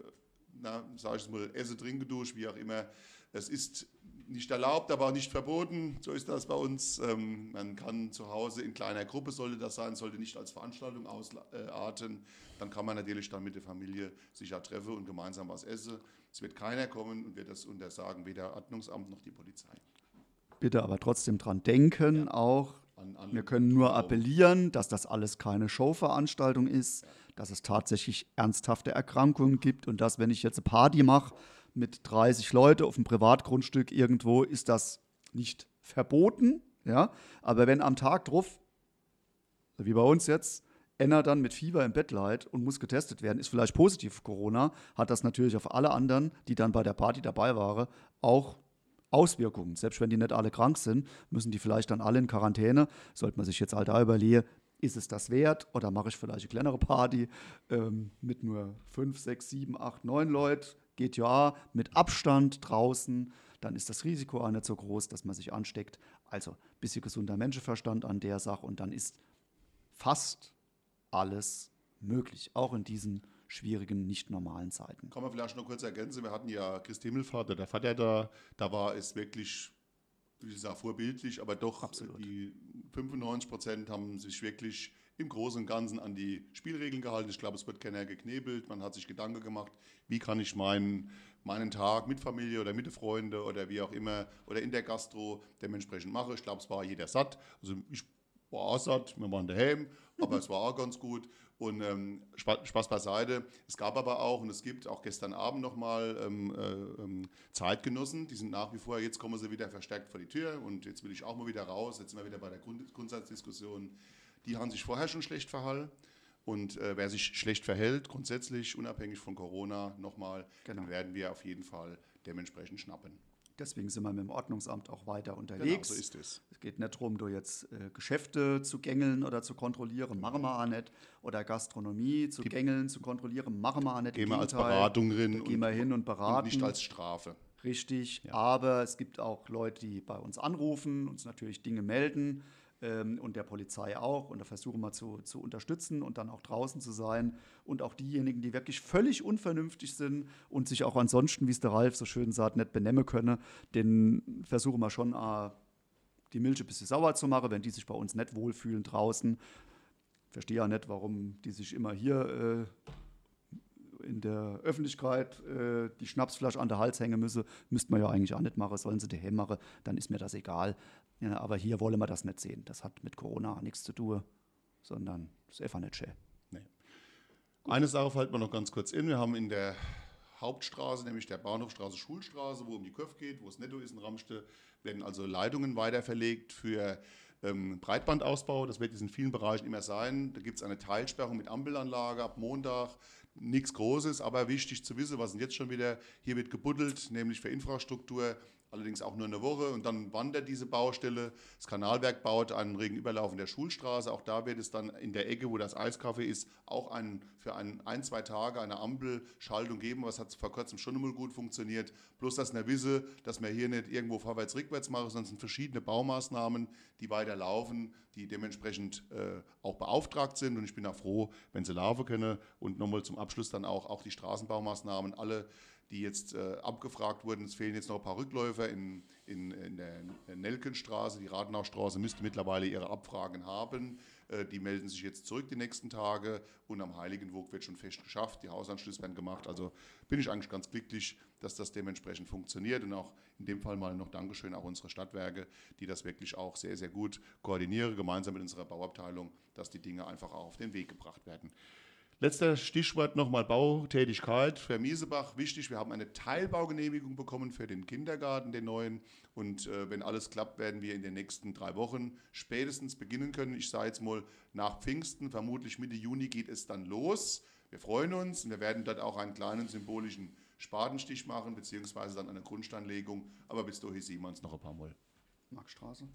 na, sage ich mal, esse, trinke durch, wie auch immer. Es ist nicht erlaubt, aber auch nicht verboten. So ist das bei uns. Ähm, man kann zu Hause in kleiner Gruppe, sollte das sein, sollte nicht als Veranstaltung ausarten. Dann kann man natürlich dann mit der Familie sich ja treffen und gemeinsam was essen. Es wird keiner kommen und wird das untersagen, weder Ordnungsamt noch die Polizei. Bitte aber trotzdem dran denken, ja. auch an, an wir können nur appellieren, dass das alles keine Showveranstaltung ist. Ja dass es tatsächlich ernsthafte Erkrankungen gibt und dass, wenn ich jetzt eine Party mache mit 30 Leuten auf einem Privatgrundstück irgendwo, ist das nicht verboten. Ja? Aber wenn am Tag drauf, wie bei uns jetzt, einer dann mit Fieber im Bett leidet und muss getestet werden, ist vielleicht positiv Corona, hat das natürlich auf alle anderen, die dann bei der Party dabei waren, auch Auswirkungen. Selbst wenn die nicht alle krank sind, müssen die vielleicht dann alle in Quarantäne. Sollte man sich jetzt halt da überlegen, ist es das wert? Oder mache ich vielleicht eine kleinere Party ähm, mit nur fünf, sechs, sieben, acht, neun Leuten? Geht ja. Mit Abstand draußen, dann ist das Risiko auch nicht so groß, dass man sich ansteckt. Also ein bisschen gesunder Menschenverstand an der Sache. Und dann ist fast alles möglich, auch in diesen schwierigen, nicht normalen Zeiten. Kann man vielleicht noch kurz ergänzen, wir hatten ja Christi Himmelfahrt, der Vater da, da war es wirklich ich sage vorbildlich, aber doch Absolut. die 95 Prozent haben sich wirklich im Großen und Ganzen an die Spielregeln gehalten. Ich glaube, es wird keiner geknebelt. Man hat sich Gedanken gemacht, wie kann ich meinen, meinen Tag mit Familie oder mit Freunden oder wie auch immer oder in der Gastro dementsprechend machen. Ich glaube, es war jeder satt. Also ich war auch satt, wir waren daheim, aber es war auch ganz gut. Und ähm, Spaß beiseite. Es gab aber auch und es gibt auch gestern Abend nochmal ähm, äh, ähm, Zeitgenossen, die sind nach wie vor, jetzt kommen sie wieder verstärkt vor die Tür und jetzt will ich auch mal wieder raus, jetzt sind wir wieder bei der Grund Grundsatzdiskussion. Die haben sich vorher schon schlecht verhalten. Und äh, wer sich schlecht verhält, grundsätzlich unabhängig von Corona, nochmal, genau. dann werden wir auf jeden Fall dementsprechend schnappen. Deswegen sind wir mit dem Ordnungsamt auch weiter unterwegs. Genau, so ist es. Es geht nicht darum, du jetzt äh, Geschäfte zu gängeln oder zu kontrollieren, machen wir auch nicht. Oder Gastronomie zu Die gängeln, zu kontrollieren, machen wir auch nicht. Gehen wir als Beratung drin. Gehen wir hin und beraten. Und nicht als Strafe. Richtig, ja. aber es gibt auch Leute, die bei uns anrufen, uns natürlich Dinge melden ähm, und der Polizei auch. Und da versuchen wir zu, zu unterstützen und dann auch draußen zu sein. Und auch diejenigen, die wirklich völlig unvernünftig sind und sich auch ansonsten, wie es der Ralf so schön sagt, nicht benennen können, den versuchen wir schon äh, die Milch ein bisschen sauer zu machen, wenn die sich bei uns nicht wohlfühlen draußen. Verstehe ja nicht, warum die sich immer hier äh, in der Öffentlichkeit äh, die Schnapsflasche an der Hals hängen müssen, müsste man ja eigentlich auch nicht machen, sollen sie daheim machen, dann ist mir das egal. Ja, aber hier wollen wir das nicht sehen. Das hat mit Corona nichts zu tun, sondern das ist einfach nicht schön. Nee. Eine Sache fällt mir noch ganz kurz in. Wir haben in der Hauptstraße, nämlich der Bahnhofstraße, Schulstraße, wo um die Kurve geht, wo es netto ist in Ramste, werden also Leitungen weiterverlegt für ähm, Breitbandausbau. Das wird jetzt in vielen Bereichen immer sein. Da gibt es eine Teilsperrung mit Ampelanlage ab Montag. Nichts Großes, aber wichtig zu wissen, was jetzt schon wieder, hier wird gebuddelt, nämlich für Infrastruktur allerdings auch nur eine Woche und dann wandert diese Baustelle. Das Kanalwerk baut einen regen Überlauf in der Schulstraße. Auch da wird es dann in der Ecke, wo das Eiskaffee ist, auch ein, für ein, ein, zwei Tage eine Ampelschaltung geben. Was hat vor kurzem schon einmal gut funktioniert. Bloß, dass man wisse, dass wir hier nicht irgendwo vorwärts, rückwärts machen, sondern es sind verschiedene Baumaßnahmen, die weiter laufen, die dementsprechend äh, auch beauftragt sind. Und ich bin auch froh, wenn sie laufen können. Und nochmal zum Abschluss dann auch, auch die Straßenbaumaßnahmen, alle die jetzt äh, abgefragt wurden. Es fehlen jetzt noch ein paar Rückläufer in, in, in der Nelkenstraße. Die Radenaustraße müsste mittlerweile ihre Abfragen haben. Äh, die melden sich jetzt zurück die nächsten Tage und am Heiligenwog wird schon fest geschafft. Die Hausanschlüsse werden gemacht. Also bin ich eigentlich ganz glücklich, dass das dementsprechend funktioniert und auch in dem Fall mal noch Dankeschön auch unsere Stadtwerke, die das wirklich auch sehr, sehr gut koordinieren, gemeinsam mit unserer Bauabteilung, dass die Dinge einfach auch auf den Weg gebracht werden. Letzter Stichwort nochmal Bautätigkeit für Miesebach. Wichtig, wir haben eine Teilbaugenehmigung bekommen für den Kindergarten, den neuen. Und äh, wenn alles klappt, werden wir in den nächsten drei Wochen spätestens beginnen können. Ich sage jetzt mal nach Pfingsten, vermutlich Mitte Juni geht es dann los. Wir freuen uns und wir werden dort auch einen kleinen symbolischen Spatenstich machen, beziehungsweise dann eine Grundsteinlegung. Aber bis dahin sehen wir uns noch ein paar Mal. Maxstraße.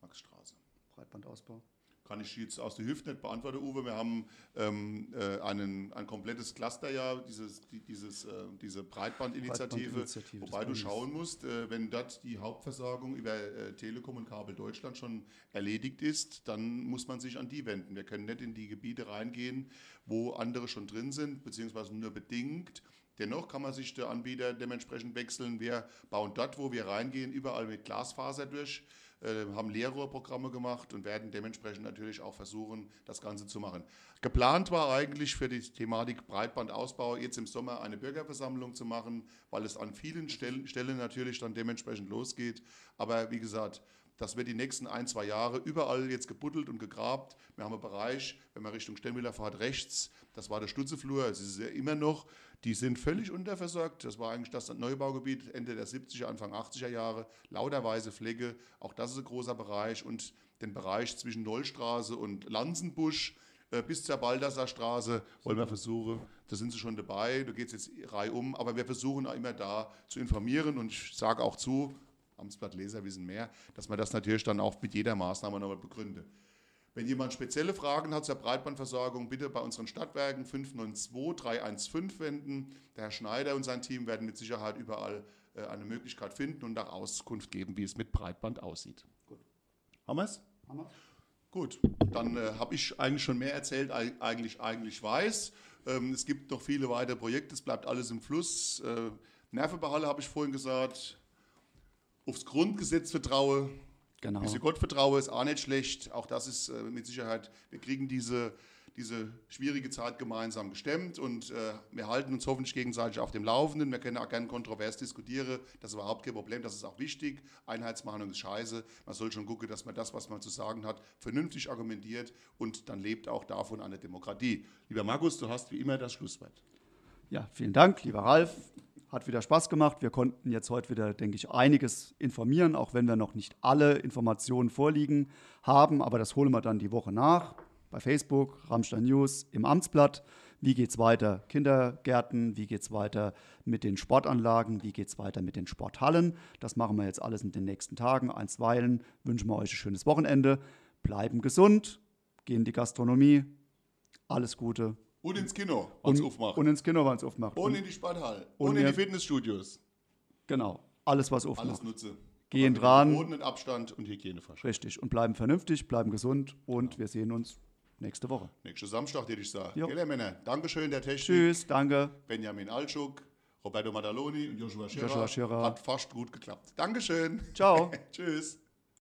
Maxstraße. Breitbandausbau kann ich jetzt aus der Hüfte nicht beantworten, Uwe. Wir haben ähm, äh, einen, ein komplettes Cluster ja, dieses, die, dieses, äh, diese Breitbandinitiative, Breitband wobei du schauen musst, äh, wenn dort die Hauptversorgung über äh, Telekom und Kabel Deutschland schon erledigt ist, dann muss man sich an die wenden. Wir können nicht in die Gebiete reingehen, wo andere schon drin sind, beziehungsweise nur bedingt. Dennoch kann man sich der Anbieter dementsprechend wechseln. Wir bauen dort, wo wir reingehen, überall mit Glasfaser durch. Äh, haben Lehrrohrprogramme gemacht und werden dementsprechend natürlich auch versuchen, das Ganze zu machen. Geplant war eigentlich für die Thematik Breitbandausbau jetzt im Sommer eine Bürgerversammlung zu machen, weil es an vielen Stellen, Stellen natürlich dann dementsprechend losgeht. Aber wie gesagt, das wird die nächsten ein, zwei Jahre überall jetzt gebuddelt und gegrabt. Wir haben einen Bereich, wenn man Richtung Stemmwiller fährt, rechts, das war der Stutzeflur, es ist ja immer noch, die sind völlig unterversorgt. Das war eigentlich das Neubaugebiet Ende der 70er, Anfang 80er Jahre. Lauter weiße Flecke, auch das ist ein großer Bereich. Und den Bereich zwischen Nollstraße und Lanzenbusch äh, bis zur Baldassar Straße wollen wir versuchen, da sind sie schon dabei, da geht es jetzt reihum, aber wir versuchen auch immer da zu informieren und ich sage auch zu, Amtsblatt Leser wissen mehr, dass man das natürlich dann auch mit jeder Maßnahme nochmal begründet. Wenn jemand spezielle Fragen hat zur Breitbandversorgung, bitte bei unseren Stadtwerken 592 315 wenden. Der Herr Schneider und sein Team werden mit Sicherheit überall äh, eine Möglichkeit finden und auch Auskunft geben, wie es mit Breitband aussieht. Gut. Haben wir es? Haben wir. Gut, dann äh, habe ich eigentlich schon mehr erzählt, als eigentlich, eigentlich weiß. Ähm, es gibt noch viele weitere Projekte, es bleibt alles im Fluss. Äh, Nervenbehalle habe ich vorhin gesagt. Aufs Grundgesetz vertraue, Genau. Bisschen Gott vertraue ist auch nicht schlecht. Auch das ist äh, mit Sicherheit, wir kriegen diese, diese schwierige Zeit gemeinsam gestemmt und äh, wir halten uns hoffentlich gegenseitig auf dem Laufenden. Wir können auch gerne kontrovers diskutieren. Das ist überhaupt kein Problem. Das ist auch wichtig. Einheitsmeinung ist scheiße. Man soll schon gucken, dass man das, was man zu sagen hat, vernünftig argumentiert und dann lebt auch davon eine Demokratie. Lieber Markus, du hast wie immer das Schlusswort. Ja, vielen Dank, lieber Ralf. Hat wieder Spaß gemacht. Wir konnten jetzt heute wieder, denke ich, einiges informieren, auch wenn wir noch nicht alle Informationen vorliegen haben. Aber das holen wir dann die Woche nach. Bei Facebook, Rammstein News, im Amtsblatt. Wie geht es weiter? Kindergärten, wie geht es weiter mit den Sportanlagen, wie geht es weiter mit den Sporthallen? Das machen wir jetzt alles in den nächsten Tagen. Einstweilen wünschen wir euch ein schönes Wochenende. Bleiben gesund, gehen in die Gastronomie. Alles Gute. Und ins Kino, wenn es aufmacht. Und ins Kino, wenn es aufmacht. Und, in die Sporthalle. Und, und in die Fitnessstudios. Genau. Alles, was aufmacht. Alles nutze. Gehen dran. Boden und Abstand und Hygieneverschrift. Richtig. Und bleiben vernünftig, bleiben gesund und ja. wir sehen uns nächste Woche. Nächste Samstag, würde ich sagen. Jo. Gell, Männer? Dankeschön, der Technik. Tschüss, danke. Benjamin Altschuk, Roberto Madaloni und Joshua Scherer. Joshua Scherer. Hat fast gut geklappt. Dankeschön. Ciao. Tschüss.